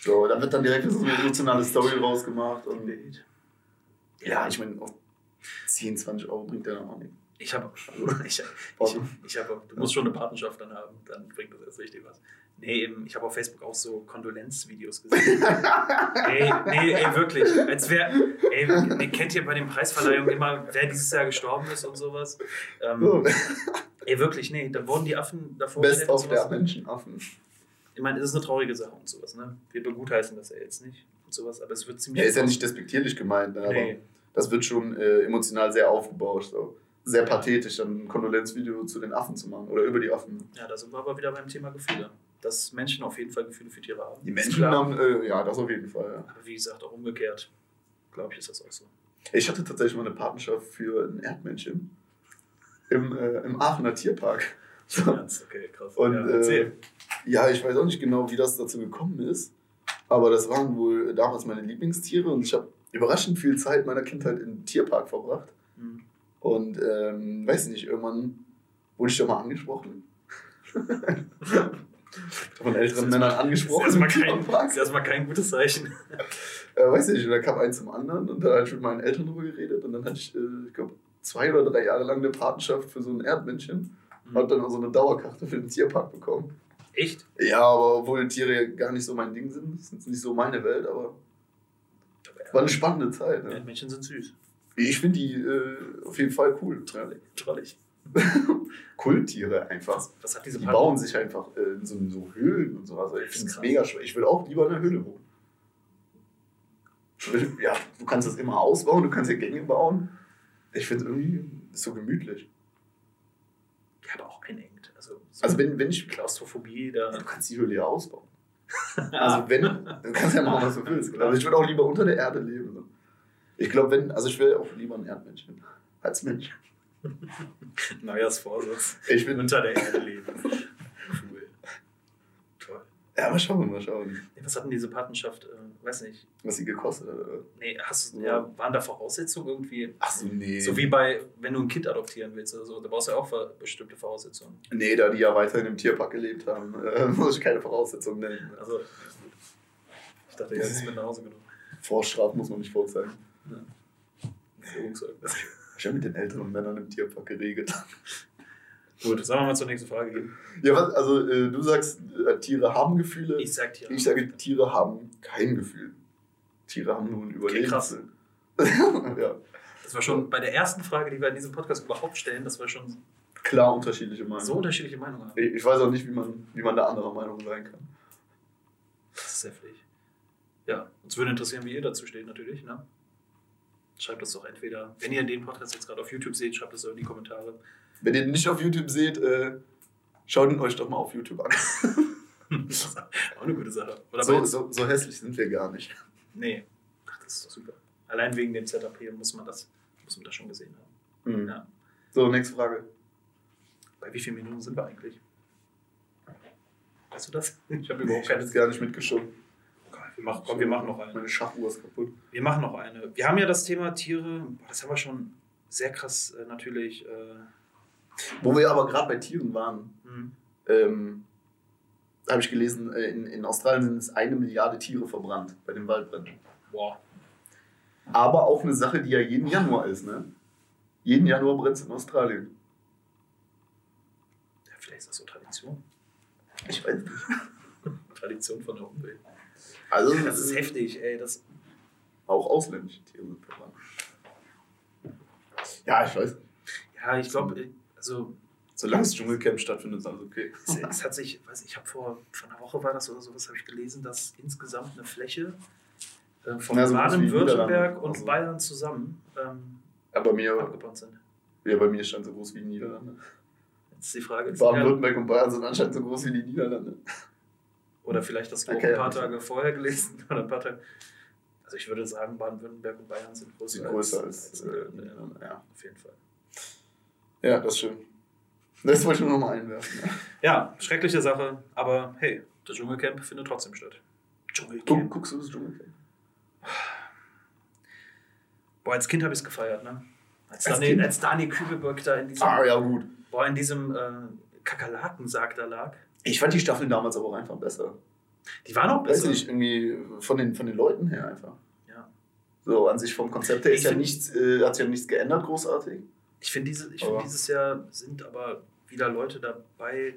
So, da wird dann direkt so eine emotionale Story rausgemacht und ja, ich meine, auch 10, 20 Euro bringt der dann auch nicht. Ich habe, ich, ich, ich habe, du musst schon eine Partnerschaft dann haben, dann bringt das erst richtig was. Nee, eben, ich habe auf Facebook auch so Kondolenzvideos gesehen. ey, nee, ey, wirklich. Als wäre, ey, nee, kennt ihr bei den Preisverleihungen immer, wer dieses Jahr gestorben ist und sowas? Ähm, ey, wirklich, nee, da wurden die Affen davor Best of der sowas. Menschenaffen. Ich meine, es ist eine traurige Sache und sowas, ne? Wir begutheißen das ja jetzt nicht und sowas, aber es wird ziemlich. Ja, ist ja nicht despektierlich gemeint, ne, aber Nee. das wird schon äh, emotional sehr aufgebaut. So. Sehr pathetisch, dann ein Kondolenzvideo zu den Affen zu machen oder über die Affen. Ja, da sind wir aber wieder beim Thema Gefühle. Dass Menschen auf jeden Fall Gefühle für Tiere haben. Die Menschen haben, äh, ja, das auf jeden Fall. Ja. Aber wie gesagt, auch umgekehrt, glaube ich, ist das auch so. Ich hatte tatsächlich mal eine Partnerschaft für ein Erdmännchen im, äh, im Aachener Tierpark. So. Okay, krass. Und ja, äh, ja, ich weiß auch nicht genau, wie das dazu gekommen ist, aber das waren wohl damals meine Lieblingstiere und ich habe überraschend viel Zeit meiner Kindheit im Tierpark verbracht. Hm. Und ähm, weiß nicht, irgendwann wurde ich da mal angesprochen. Von älteren Männern angesprochen. kein, Tierpark. ist erstmal kein gutes Zeichen. Äh, weiß nicht, und da kam eins zum anderen und da habe ich mit meinen Eltern drüber geredet und dann hatte ich, äh, ich glaube, zwei oder drei Jahre lang eine Patenschaft für so ein Erdmännchen und habe dann auch so eine Dauerkarte für den Tierpark bekommen. Echt? Ja, aber obwohl Tiere gar nicht so mein Ding sind, das ist nicht so meine Welt, aber war eine spannende Zeit. Ne? Erdmännchen sind süß. Ich finde die äh, auf jeden Fall cool. Ja. Trollig. Kulttiere einfach. Was, hat diese Die bauen sich einfach äh, in so, so Höhlen und so. Also ich finde es mega schwer. Ich will auch lieber in einer Höhle wohnen. Will- Ja, du kannst das immer ausbauen, du kannst ja Gänge bauen. Ich finde irgendwie ist so gemütlich. Ja, aber auch einengt. Also, so Also wenn, wenn ich. Klaustrophobie, da. Du kannst die Höhle ja ausbauen. Also wenn, du kannst ja machen, was du willst. Also ich würde auch lieber unter der Erde leben. So. Ich glaube, wenn, also ich will auch lieber ein Erdmännchen als Mensch. Neujahrsvorsatz. Ich bin Unter der Erde leben. Cool. Toll. Ja, mal schauen, mal schauen, Was hat denn diese Patenschaft, äh, weiß nicht. was sie gekostet hat. oder? Nee, hast du, Ja. waren da Voraussetzungen irgendwie? Ach so, nee. So wie bei, wenn du ein Kind adoptieren willst oder so, da brauchst du ja auch bestimmte Voraussetzungen. Nee, da die ja weiterhin im Tierpark gelebt haben, äh, muss ich keine Voraussetzungen nennen. Also, ich dachte, das ist mit nach Hause genommen. Vorstrafen muss man nicht vorzeigen. Führungszeugnis. Ich habe mit den älteren Männern im Tierpark geregelt. Gut, sollen wir mal zur nächsten Frage gehen? Ja, was, also äh, du sagst, äh, Tiere haben Gefühle. Ich sag dir. Ich sage, Tiere haben kein Gefühl. Tiere haben nur ein Okay, krass. Überlebenswillen. ja, Das war schon bei der ersten Frage, die wir in diesem Podcast überhaupt stellen, das war schon klar unterschiedliche Meinungen. so unterschiedliche Meinungen haben. ich, ich weiß auch nicht, wie man, wie man da anderer Meinung sein kann. Das ist heftig. Ja, uns würde interessieren, wie ihr dazu steht, natürlich. Ne? Schreibt das doch entweder, wenn ihr den Podcast jetzt gerade auf YouTube seht, schreibt das doch in die Kommentare. Wenn ihr den nicht auf YouTube seht, äh, schaut ihn euch doch mal auf YouTube an. das ist auch eine gute Sache. So, so, so hässlich sind wir gar nicht. Nee. Ach, das ist doch super. Allein wegen dem Setup hier muss man das, muss man das schon gesehen haben. Mhm. Ja. So, nächste Frage. Bei wie vielen Minuten sind wir eigentlich? Weißt du das? Ich habe überhaupt Ich keine. jetzt gar nicht mitgeschoben. Wir machen, komm, wir machen noch eine. Meine Schachuhr ist kaputt. Wir machen noch eine. Wir haben ja das Thema Tiere, das haben wir schon sehr krass äh, natürlich. Äh, Wo wir aber gerade bei Tieren waren, hm. ähm, habe ich gelesen, äh, in, in Australien sind es eine Milliarde Tiere verbrannt bei den Waldbränden. Boah. Aber auch eine Sache, die ja jeden Januar ist, ne? Jeden Januar brennt es in Australien. Ja, vielleicht ist das so Tradition. Ich weiß nicht. Tradition von der Umwelt. Also, Das ist heftig, ey. Das, Auch ausländische Tiere sind verbrannt. Ja, ich weiß. ja, ich glaube, also Solange das Dschungelcamp stattfindet, ist alles okay. es, es hat sich, weiß ich, habe vor, vor einer Woche war das oder sowas, habe ich gelesen, dass insgesamt eine Fläche äh, von Ja, so Baden-Württemberg und Also- Bayern zusammen ähm, Ja, bei mir, abgebrannt sind. ja, bei mir stand so groß wie die Niederlande. Jetzt ist die Frage, Baden-Württemberg und Bayern sind anscheinend so groß wie die Niederlande. Oder vielleicht das auch Okay. ein paar Tage vorher gelesen oder ein paar Tage. Also ich würde sagen, Baden-Württemberg und Bayern sind größer, Sind größer als, als äh, Niederlande, Niederlande, ja. ja, auf jeden Fall. Ja, das stimmt. Das wollte ich nur nochmal einwerfen. Ja. Ja, schreckliche Sache, aber hey, das Dschungelcamp findet trotzdem statt. Dschungelcamp. guckst du das Dschungelcamp? Boah, als Kind habe ich es gefeiert, ne? Als, Als Kind? als Daniel Kübelberg da in diesem, Ah, ja, gut. boah, in diesem äh, Kakerlakensarg da lag. Ich fand die Staffeln damals aber auch einfach besser. Die waren auch Weiß besser. nicht, irgendwie von den, von den Leuten her einfach. Ja. So, an sich vom Konzept her ist ja nichts, äh, hat sich ja nichts geändert, großartig. Ich finde diese, ich find dieses Jahr sind aber wieder Leute dabei,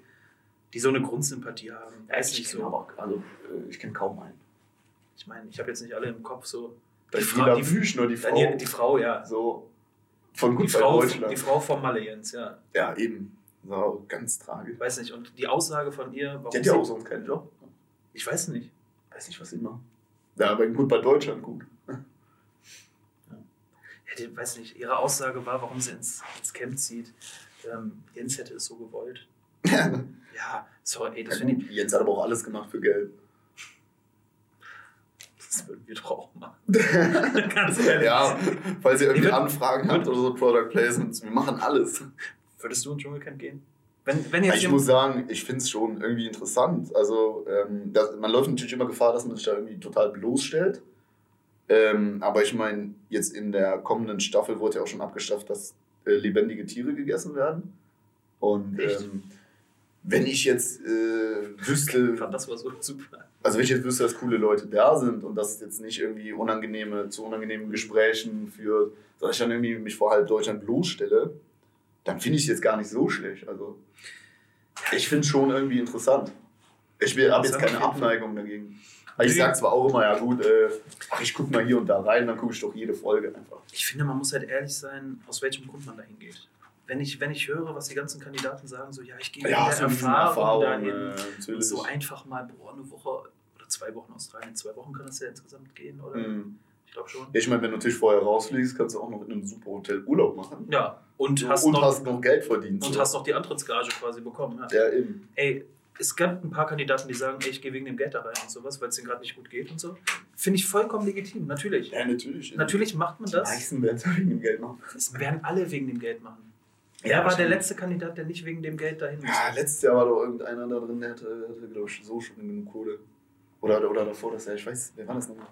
die so eine Grundsympathie haben. Ja, Weiß ich kenne so. also äh, ich kenne kaum einen. Ich meine, ich habe jetzt nicht alle im Kopf so. Die Die Frau, die, die, Wüschner, die Frau. die, die Frau, ja. so von Die gut bei Frau, Deutschland. die Frau vom Malle Jens, ja. Ja, eben. So, ganz tragisch. Weiß nicht. Und die Aussage von ihr, warum Die hat ja auch sonst keinen Job. Ich weiß nicht. Weiß nicht, was sie macht. Ja, aber gut bei Deutschland gut. Ja, die, weiß nicht. Ihre Aussage war, warum sie ins, ins Camp zieht. Ähm, Jens hätte es so gewollt. Ja, sorry, ey, das finde ich, Jens hat aber auch alles gemacht für Geld. das würden wir doch auch machen. Ganz ehrlich. Ja, falls ihr irgendwie Anfragen habt oder so Product Placements, wir machen alles. Würdest du ins Dschungelcamp gehen? Wenn, wenn Ich muss sagen, ich finde es schon irgendwie interessant. Also, ähm, das, man läuft natürlich immer Gefahr, dass man sich da irgendwie total bloßstellt. Ähm, aber ich meine, jetzt in der kommenden Staffel wurde ja auch schon abgeschafft, dass äh, lebendige Tiere gegessen werden. Und ähm, wenn ich jetzt äh, ich wüsste, fand das war so super. also wenn ich jetzt wüsste, dass coole Leute da sind und dass es jetzt nicht irgendwie unangenehme, zu unangenehmen Gesprächen führt, dass ich dann irgendwie mich vor halb Deutschland bloßstelle, dann finde ich es jetzt gar nicht so schlecht. Also ich finde es schon irgendwie interessant. Ich habe jetzt keine Abneigung dagegen. Aber ich sage zwar auch immer, ja gut, äh, ach, ich gucke mal hier und da rein, dann gucke ich doch jede Folge einfach. Ich finde, man muss halt ehrlich sein, aus welchem Grund man dahin geht. Wenn ich, wenn ich höre, was die ganzen Kandidaten sagen, so, ja, ich gehe Ja, mit so Erfahrung Erfahrungen, dahin. äh, und so einfach mal, boah, eine Woche oder zwei Wochen Australien, zwei Wochen kann das ja insgesamt gehen, oder? Mhm. Ich glaube schon. Ich meine, wenn du natürlich vorher rausfliegst, kannst du auch noch in einem super Hotel Urlaub machen. Ja, und, hast, und noch, hast noch Geld verdient. und so. hast noch die Antrittsgage quasi bekommen. Ja. Ja, eben. Ey, es gab ein paar Kandidaten, die sagen, ey, ich gehe wegen dem Geld da rein und sowas, weil es denen gerade nicht gut geht und so. Finde ich vollkommen legitim, natürlich. Ja, natürlich. Natürlich macht man Die das. meisten werden es wegen dem Geld machen. Das werden alle wegen dem Geld machen. Ja, Er war der letzte Kandidat, der nicht wegen dem Geld dahin muss. Ja, letztes Jahr war doch irgendeiner da drin, der hatte, hatte glaube ich, so schon genug Kohle. Oder, oder davor, dass er, ich weiß, wer war das nochmal?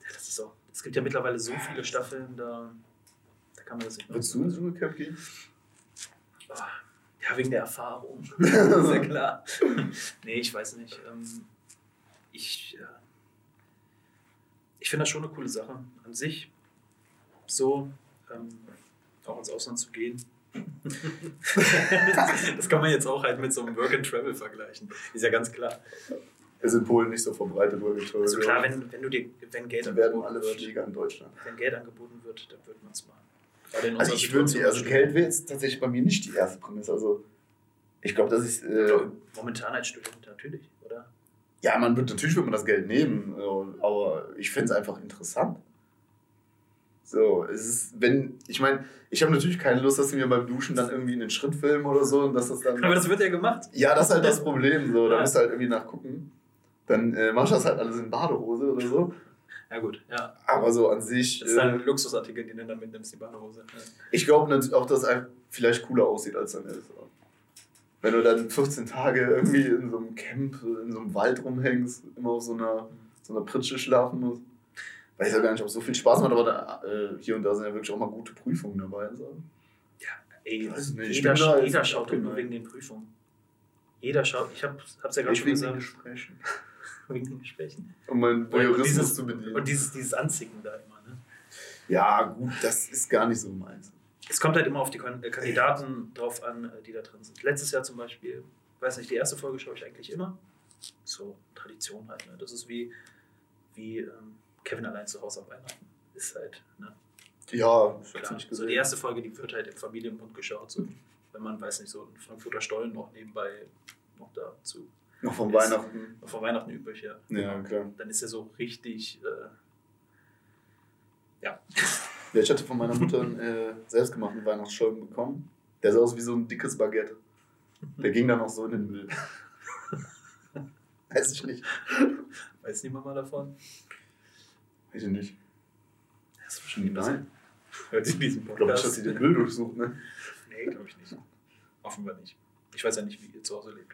Ja, das ist so. Es gibt ja mittlerweile so viele Staffeln, da, da kann man das nicht mehr. Würdest du ins Dschungelcamp gehen? Ja, wegen der Erfahrung. ist ja klar. Nee, ich weiß nicht. Ähm, ich ich finde das schon eine coole Sache. An sich, so, ähm, auch ins Ausland zu gehen. das kann man jetzt auch halt mit so einem Work and Travel vergleichen. Ist ja ganz klar. Ist in Polen nicht so verbreitet, wo wir Also klar, wenn, wenn du dir, wenn Geld Die werden angeboten alle wird, Flieger in Deutschland. wenn Geld angeboten wird, dann wird man es machen. Also ich würde, Situation also Geld wäre jetzt tatsächlich bei mir nicht die erste Prämisse. Also ich glaube, dass ich, äh. Momentan als Student natürlich, oder? ja, man wird natürlich wird man das Geld nehmen, aber ich finde es einfach interessant. So, es ist, wenn, ich meine, ich habe natürlich keine Lust, dass sie mir beim Duschen dann irgendwie einen Schritt filmen oder so und dass das dann. Aber das wird ja gemacht. Ja, das ist halt das Problem. So. Da Ja. musst du halt irgendwie nachgucken. Dann äh, machst du das halt alles in Badehose oder so. Ja gut, ja. Aber so an sich, Das ist dann äh, ein Luxusartikel, den du dann mitnimmst, die Badehose. Ja. ich glaube natürlich auch, dass es vielleicht cooler aussieht, als dann ist. Wenn du dann 14 Tage irgendwie in so einem Camp, in so einem Wald rumhängst, immer auf so einer, so einer Pritsche schlafen musst. Weiß ja gar nicht, ob es so viel Spaß macht, aber da, äh, hier und da sind ja wirklich auch mal gute Prüfungen dabei. So. Ey, Weiß nicht, ich jeder, bin da jeder schaut nur wegen den Prüfungen. Jeder schaut, ich hab, hab's ja gerade schon gesagt, Gesprächen. Den Gesprächen. Um meinen Und Voyeurismus dieses, zu bedienen. und dieses, dieses Anzicken da immer. Ne? ja, gut, das ist gar nicht so meins. Es kommt halt immer auf die äh, Kandidaten drauf an, äh, die da drin sind. Letztes Jahr zum Beispiel, weiß nicht, die erste Folge schaue ich eigentlich immer. So Tradition halt. Ne? Das ist wie, wie ähm, Kevin allein zu Hause am Weihnachten. Ist halt, ne? Ja, Klar. So die erste Folge, die wird halt im Familienbund geschaut. So, wenn man, weiß nicht, so einen Frankfurter Stollen noch nebenbei noch dazu. Noch von Weihnachten. Vor Weihnachten übrig, ja. Ja, klar. Dann ist er so richtig, äh, ja. Ja, ich hatte von meiner Mutter einen äh, selbstgemachten Weihnachtsschollen bekommen. Der sah aus wie so ein dickes Baguette. Der ging dann auch so in den Müll. Weiß ich nicht. Weiß niemand mal davon? Weiß ich nicht. Das ist bestimmt Nein. Hört sich diesen Ich glaube Podcast. dass sie den Müll durchsucht, ne? Nee, glaube ich nicht. Offenbar nicht. Ich weiß ja nicht, wie ihr zu Hause lebt.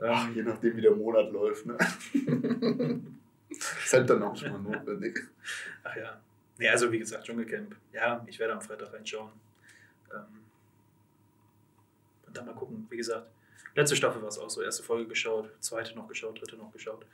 Ach, Ähm, je nachdem, wie der Monat läuft, ne? ist halt dann auch schon mal notwendig. ach ja. Nee, also wie gesagt, Dschungelcamp. Ja, ich werde am Freitag reinschauen. Ähm, und dann mal gucken. Wie gesagt, letzte Staffel war es auch so. Erste Folge geschaut, zweite noch geschaut, dritte noch geschaut.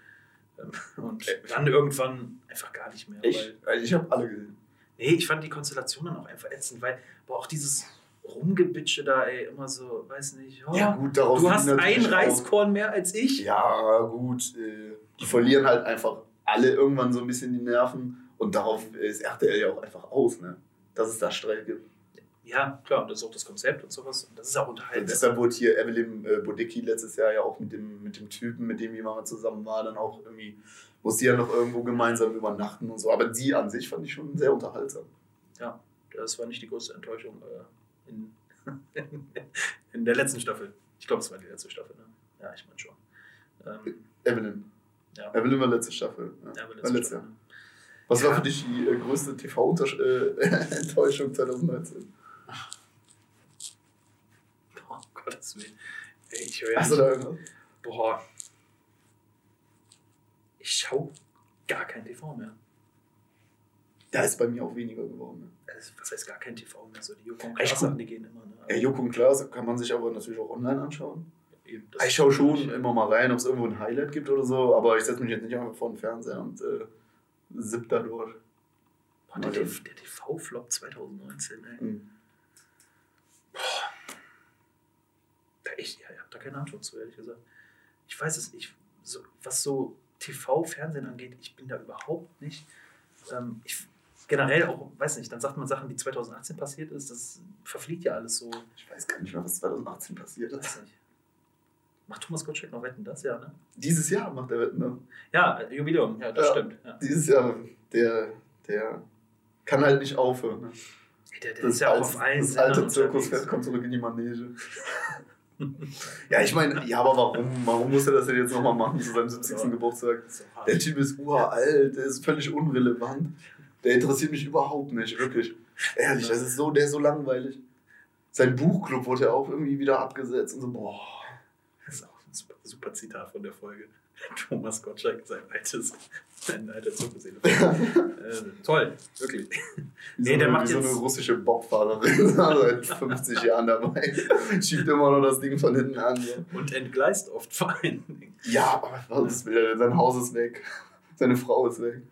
Ähm, und dann irgendwann einfach gar nicht mehr. Weil, Ich, also ich habe alle gesehen. nee, ich fand die Konstellationen auch einfach ätzend, weil boah, auch dieses Rumgebitsche da, ey, immer so, weiß nicht, oh, Ja, gut, daraus du hast ein Reiskorn mehr als ich. Ja, gut. Äh, die verlieren halt einfach alle irgendwann so ein bisschen die Nerven und darauf ist RTL ja auch einfach aus, ne? Dass es da Streit gibt. Ja, klar, und das ist auch das Konzept und sowas. Und das ist auch Und unterhaltsam. deshalb wurde hier Evelyn äh, Bodecki letztes Jahr ja auch mit dem, mit dem Typen, mit dem jemand zusammen war, dann auch irgendwie, musste ja noch irgendwo gemeinsam übernachten und so. Aber die an sich fand ich schon sehr unterhaltsam. Ja, das war nicht die größte Enttäuschung äh, in, in der letzten Staffel. Ich glaube, es war die letzte Staffel, ne? Ja, ich meine schon. Ähm, Evelyn. Ja. Evelyn war letzte Staffel. Ja. ja, aber war letzte letztes Staffel. Jahr. ne? Was Ja. war für dich die äh, größte TV-Enttäuschung 2019? Oh, Gottes Willen. Ey, ich höre ja Hast du da irgendwas? Boah. Ich schaue gar kein TV mehr. Da ist bei mir auch weniger geworden. Ne? Also, was heißt gar kein TV mehr? So die Joko und Klaas. Sachen, die gehen immer. Ne? Ja, Joko und Klaas kann man sich aber natürlich auch online anschauen. Eben, das Ich schaue schon ist- immer mal rein, ob es irgendwo ein Highlight gibt oder so, aber ich setze mich jetzt nicht einfach vor den Fernseher und äh, sipp da durch. Boah, der, TV der TV-Flop 2019, ey. Mhm. Da ich, ja, ich habe da keine Antwort zu, ehrlich gesagt. Ich weiß es nicht. So, was so TV, Fernsehen angeht, ich bin da überhaupt nicht. Ähm, ich, generell auch, weiß nicht, dann sagt man Sachen, die 2018 passiert ist, das verfliegt ja alles so. Ich weiß gar nicht mehr, was 2018 passiert ist. Weiß nicht. Macht Thomas Gottschalk noch Wetten das, ja, ne? Dieses Jahr macht er Wetten, ne? Ja, äh, Jubiläum, ja, das Ja. stimmt. Ja. Dieses Jahr, der, der kann halt nicht aufhören. Ne? Der, der Das, ist ja alte, auf allen das alte unterwegs. kommt zurück in die Manege. ja, ich meine, ja, aber warum, warum muss er das denn jetzt nochmal machen zu seinem 70. Ja. Geburtstag? Der Typ ist uralt, der ist völlig unrelevant. Der interessiert mich überhaupt nicht, wirklich. Ehrlich, das ist so, der ist so langweilig. Sein Buchclub wurde ja auch irgendwie wieder abgesetzt und so, boah. Das ist auch ein super, super Zitat von der Folge. Thomas Gottschalk, sein altes, sein alter Zirkusseele. äh, toll, wirklich. Nee, so, der eine, macht wie so eine jetzt- russische Bobfahrerin seit 50 Jahren dabei. Schiebt immer noch das Ding von hinten an. So. Und entgleist oft vor allen Dingen. Ja, aber was will er denn? Sein Haus ist weg. Seine Frau ist weg.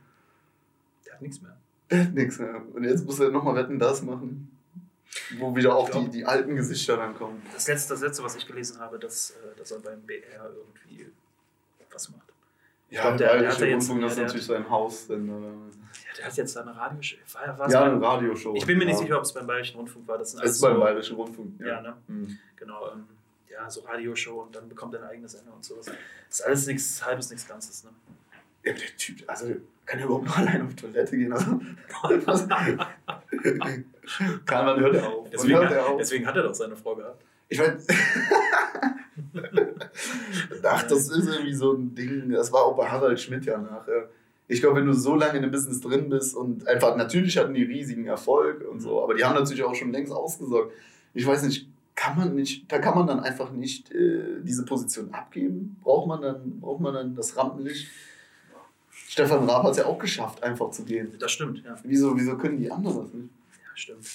Hat nichts mehr. Der hat nichts mehr. Und jetzt muss er nochmal Wetten, das machen. Wo wieder auch glaub- die, die alten Gesichter dann kommen. Das letzte, das letzte, was ich gelesen habe, dass, äh, dass er beim BR irgendwie was macht. Ja, glaub, der, der- hatte jetzt- Rundfunk, das ist ja, natürlich sein Haus. Denn, Ja, der hat jetzt da eine Radioshow. War, äh, ja, beim, eine Radioshow. ich bin mir nicht ja. sicher, ob es beim Bayerischen Rundfunk war. Das sind ist beim so, Bayerischen Rundfunk. Ja, ne? Mhm. Genau. Ähm, ja, so Radioshow und dann bekommt er eine eigene Sendung und sowas. Das ist alles nichts Halbes, nichts Ganzes. Ne? Ja, der Typ, also kann er überhaupt mal allein auf die Toilette gehen? Also, was? Kann man hört er auf. Deswegen, hört er hat, auf? deswegen hat er doch seine Frau gehabt. Ich meine, ach, das ist irgendwie so ein Ding. Das war auch bei Harald Schmidt ja nachher. Ich glaube, wenn du so lange in dem Business drin bist und einfach, natürlich hatten die riesigen Erfolg und so, aber die haben natürlich auch schon längst ausgesorgt. Ich weiß nicht, kann man nicht, da kann man dann einfach nicht äh, diese Position abgeben? Braucht man dann, braucht man dann das Rampenlicht? Stefan Raab hat es ja auch geschafft, einfach zu gehen. Das stimmt, ja. Wieso, wieso können die anderen das nicht? Ja, stimmt.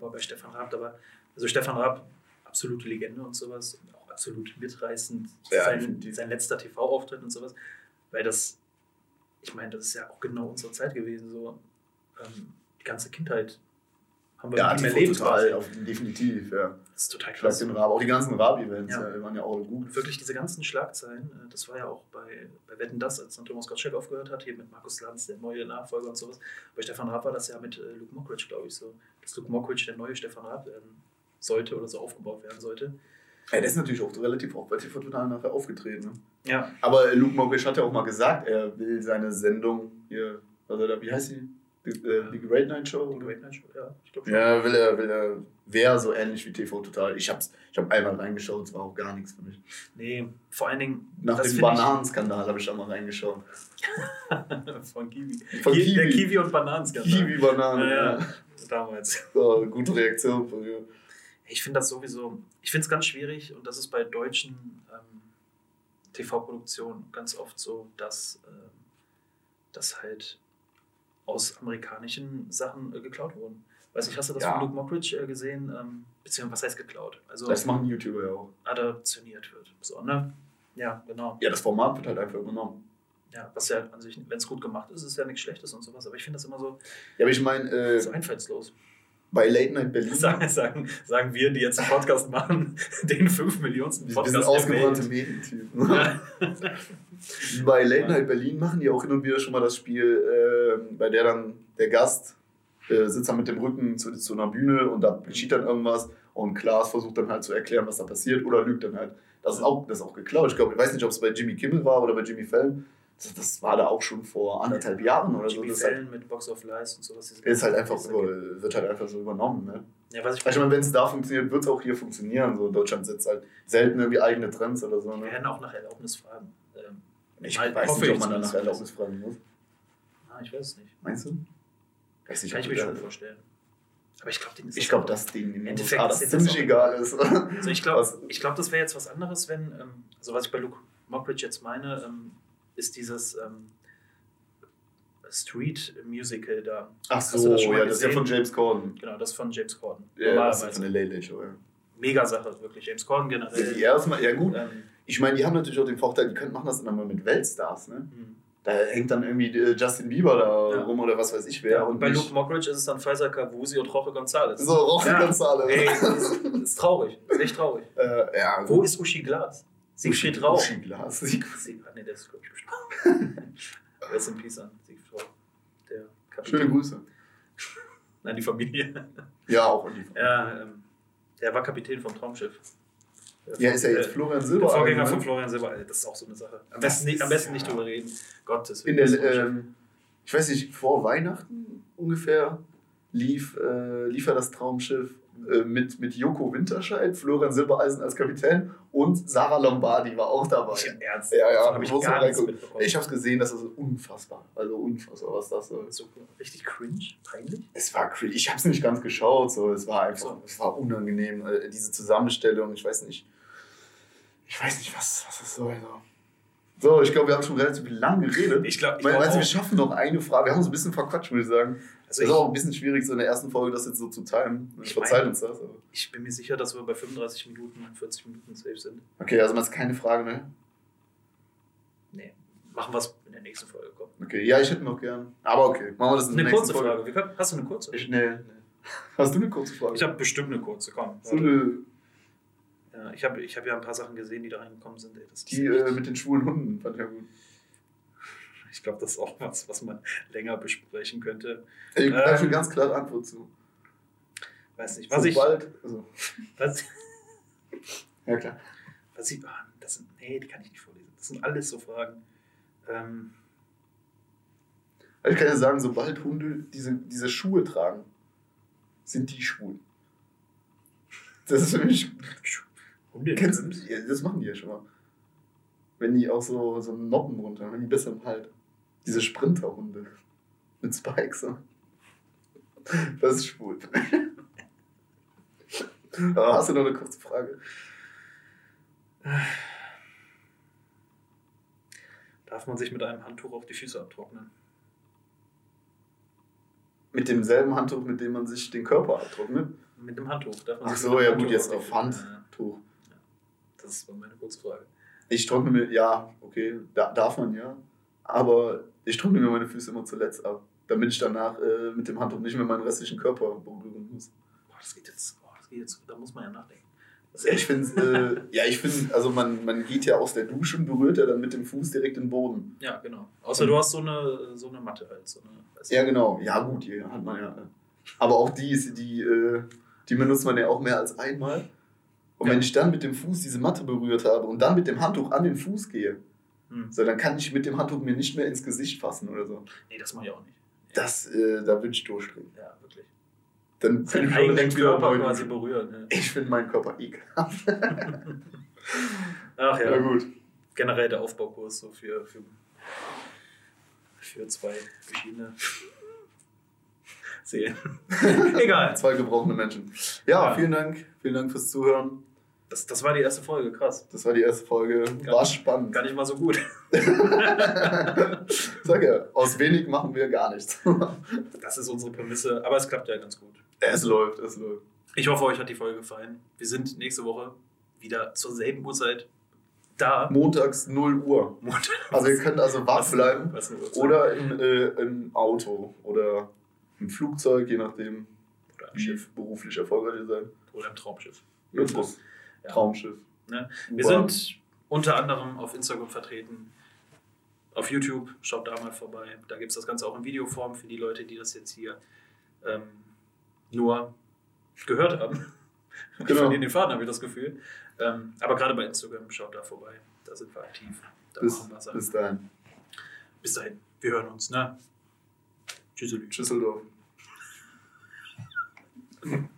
Bei, bei Stefan Raab, aber also Stefan Raab, absolute Legende und sowas, und auch absolut mitreißend. Ja, sein, sein letzter TV-Auftritt und sowas, weil das, ich meine, das ist ja auch genau unsere Zeit gewesen, so ähm, die ganze Kindheit haben wir Ja, mit erlebt. total, auf, definitiv, ja. Das ist total krass. den Raab, auch die ganzen Raab-Events, Ja. ja. die waren ja auch gut. Wirklich diese ganzen Schlagzeilen, äh, das war ja auch bei, bei Wetten Das, als dann Thomas Gottschalk aufgehört hat, hier mit Markus Lanz, der neue Nachfolger und sowas. Bei Stefan Raab war das ja mit äh, Luke Mockridge, glaube ich, so, dass Luke Mockridge der neue Stefan Raab werden sollte oder so aufgebaut werden sollte. Ja, der ist natürlich auch relativ oft bei TV Total nachher aufgetreten. Ne? Ja, Aber Luke Mockridge hat ja auch mal gesagt, er will seine Sendung hier, also wie heißt die? Die, äh, die Great Night Show? die Great Night Show, ja, ich glaube schon. Ja, will er, will er, wäre so ähnlich wie TV Total. Ich hab's, ich hab einmal reingeschaut, es war auch gar nichts für mich. Nee, vor allen Dingen, Nach dem Bananenskandal habe ich da mal reingeschaut. von Kiwi. Von Ki- Kiwi. Der Kiwi und Bananenskandal. Kiwi-Bananen. Ja, Ja, ja, damals. So, gute Reaktion von mir. Ich finde das sowieso, ich finde es ganz schwierig und das ist bei deutschen ähm, TV-Produktionen ganz oft so, dass ähm, das halt aus amerikanischen Sachen äh, geklaut wurden. Weiß nicht, hast du das Ja. von Luke Mockridge äh, gesehen? Ähm, beziehungsweise, was heißt geklaut? Also Das machen YouTuber ja auch. adaptioniert wird. So, ne? Ja, genau. Ja, das Format wird halt einfach übernommen. Ja, was ja an sich, wenn es gut gemacht ist, ist ja nichts Schlechtes und sowas. Aber ich finde das immer so, Ja, aber ich meine, äh, so einfallslos. Bei Late Night Berlin. Sagen, sagen, sagen wir, die jetzt einen Podcast machen, den 5 Millionsten Wir Podcast sind der ausgebrannte. Medientypen. Ja. Bei Late Night Berlin machen die auch hin und wieder schon mal das Spiel, äh, bei der dann der Gast äh, sitzt dann mit dem Rücken zu, zu einer Bühne und da geschieht dann irgendwas und Klaas versucht dann halt zu erklären, was da passiert oder lügt dann halt. Das ist auch, das ist auch geklaut. Ich glaube, ich weiß nicht, ob es bei Jimmy Kimmel war oder bei Jimmy Fallon. Das, das war da auch schon vor anderthalb Jahren oder so. Das ist halt, mit Box of Lies und sowas. ist halt einfach so, wird halt einfach so übernommen. Ne? Ja, was ich meine, wenn es da funktioniert, wird es auch hier funktionieren. So, Deutschland setzt halt selten irgendwie eigene Trends oder so. Wir Ne? werden auch nach Erlaubnis fragen. Ähm, Ich Halt, weiß nicht, ob man danach. Erlaubnis fragen muss. ah, ich weiß es nicht. Meinst du? Weiß nicht, Kann ich mir schon vorstellen. Aber ich glaube, den ist Ich das glaube, auch- dass denen den Endeffekt USA das das ziemlich egal ist. Also ich glaube, glaub, das wäre jetzt was anderes, wenn, ähm, also was ich bei Luke Mockridge jetzt meine, ähm, ist dieses ähm, Street Musical da. Ach so, das ja, das ist ja von James Corden. Genau, das von James Corden. Ja, das ist von der Late Show, ja. Mega Sache, wirklich. James Corden Ja, generell. die erstmal, ja gut. Ähm, Ich meine, die haben natürlich auch den Vorteil, die können machen das immer mal mit Weltstars, ne? hm. Da hängt dann irgendwie äh, Justin Bieber da Ja. rum oder was weiß ich wer. ja, und bei Luke Mockridge ist es dann Pfizer Kavusi und Roche González. So, Roche Ja. González. Ey, das ist, das ist traurig. Das ist echt traurig. Äh, ja, Wo ist Uschi Glas? Siegfried Rau. Uschi Glas. Sieg- Sie, ah, nee, der ist, glaube ich, gestorben. Rest in Peace an Siegfried Rau. Der Kapitän. Schöne Grüße. Nein, die Familie. Ja, auch in die Ja, ähm, der war Kapitän vom Traumschiff. Der Ja, ist ja jetzt der- Florian Der Silber. Vorgänger ne? von Florian Silber. Das ist auch so eine Sache. Am besten nicht, am besten nicht ja. drüber reden. Gottes In Willen. der, ähm, ich weiß nicht, vor Weihnachten ungefähr lief, äh, lief ja das Traumschiff äh, mit, mit Joko Winterscheid, Florian Silbereisen als Kapitän und Sarah Lombardi war auch dabei. Ich, Ernst. Ja, ja, habe ich gar nichts mitbekommen. Ich habe es gesehen, das ist unfassbar. Also unfassbar, was das so ist. richtig cringe, peinlich. Es war crazy. Ich habe es nicht ganz geschaut, so. es war einfach, So. es war unangenehm, äh, diese Zusammenstellung. Ich weiß nicht, ich weiß nicht, was, was das soll. So, so ich glaube, wir haben schon relativ lang geredet. Ich glaube, ich glaub weißt du, wir schaffen noch eine Frage. Wir haben uns ein bisschen verquatscht, würde ich sagen. Also es ist auch ein bisschen schwierig, so in der ersten Folge das jetzt so zu timen. Ich Verzeiht uns das. Aber. Ich bin mir sicher, dass wir bei 35 Minuten, 40 Minuten safe sind. Okay, also man ist keine Frage mehr. Nee, machen wir es in der nächsten Folge. Komm. Okay, ja, ich hätte noch gern. Aber okay, machen wir das in der Eine nächsten kurze Folge. Frage. Wir können, hast du eine kurze? Ich, nee. Hast du eine kurze Frage? Ich habe bestimmt eine kurze. Komm. so eine, Ja, ich habe ich hab ja ein paar Sachen gesehen, die da reingekommen sind. Ey, das die äh, mit den schwulen Hunden, fand ich ja gut. Ich glaube, das ist auch was, was man länger besprechen könnte. Ich habe Ähm, eine ganz klare Antwort zu. Weiß nicht. Was ich. Sobald, also, Was, ja klar. was ich ah, das sind, nee, die kann ich nicht vorlesen. Das sind alles so Fragen. Ähm, Also ich kann ja sagen, sobald Hunde diese, diese Schuhe tragen, sind die schwul. Das ist für mich. Hunde Kennst das machen die ja schon mal. Wenn die auch so, so Noppen runter haben, wenn die besser im Halt. Diese Sprinterhunde. Mit Spikes. Das ist schwul. Aber hast du noch eine kurze Frage? Darf man sich mit einem Handtuch auf die Füße abtrocknen? Mit demselben Handtuch, mit dem man sich den Körper abtrocknet? Mit dem Handtuch. Darf man Ach so, ja Handtuch gut, jetzt auf Handtuch. Das war meine kurze Frage. Ich trockne mir, ja, okay, da, darf man ja. Aber ich trockne mir meine Füße immer zuletzt ab. Damit ich danach äh, mit dem Handtuch nicht mehr meinen restlichen Körper berühren muss. Boah, das geht jetzt, boah, das geht jetzt, da muss man ja nachdenken. Ja, ich finde, äh, ja, ich finde, also man, man geht ja aus der Dusche und berührt ja dann mit dem Fuß direkt den Boden. ja, genau. Außer du hast so eine, so eine Matte halt. So eine. Ja, genau. Ja, gut, die hat man ja. Aber auch die, ist, die, äh, die benutzt man ja auch mehr als einmal. Und Ja. wenn ich dann mit dem Fuß diese Matte berührt habe und dann mit dem Handtuch an den Fuß gehe, Hm. so, dann kann ich mit dem Handtuch mir nicht mehr ins Gesicht fassen oder so. Nee, das mache ich auch nicht. Das, äh, da würde ich durchdrehen. Ja, wirklich. Dann finde ich eigenen direkt wieder Körper quasi berühren. Ja. Ich finde meinen Körper ekelhaft. Ach ja. Ja, gut. Generell der Aufbaukurs so für, für, für zwei verschiedene Seelen. Egal. Zwei gebrochene Menschen. Ja, Ja. vielen Dank. Vielen Dank fürs Zuhören. Das, das war die erste Folge, krass. Das war die erste Folge. War spannend. Gar nicht mal so gut. Sag ja, aus wenig machen wir gar nichts. Das ist unsere Prämisse, aber es klappt ja ganz gut. es läuft, es läuft. Ich hoffe, euch hat die Folge gefallen. Wir sind nächste Woche wieder zur selben Uhrzeit da. Montags 0 Uhr. Montag. Also ihr könnt also wach Was- bleiben. was. Oder im, äh, im Auto oder im Flugzeug, je nachdem, Oder wie Schiff. beruflich erfolgreich sein. Oder im Traumschiff. Mit Bus. Ja. Traumschiff. Ne? Wir U-Bahn. sind unter anderem auf Instagram vertreten. Auf YouTube, schaut da mal vorbei. Da gibt es das Ganze auch in Videoform für die Leute, die das jetzt hier ähm, nur gehört haben. Genau. verlieren den Faden, habe ich das Gefühl. Ähm, aber gerade bei Instagram, schaut da vorbei. Da sind wir aktiv. Da Bis, machen wir Sachen. bis dahin. Bis dahin. Wir hören uns. Ne? Tschüss. Düsseldorf.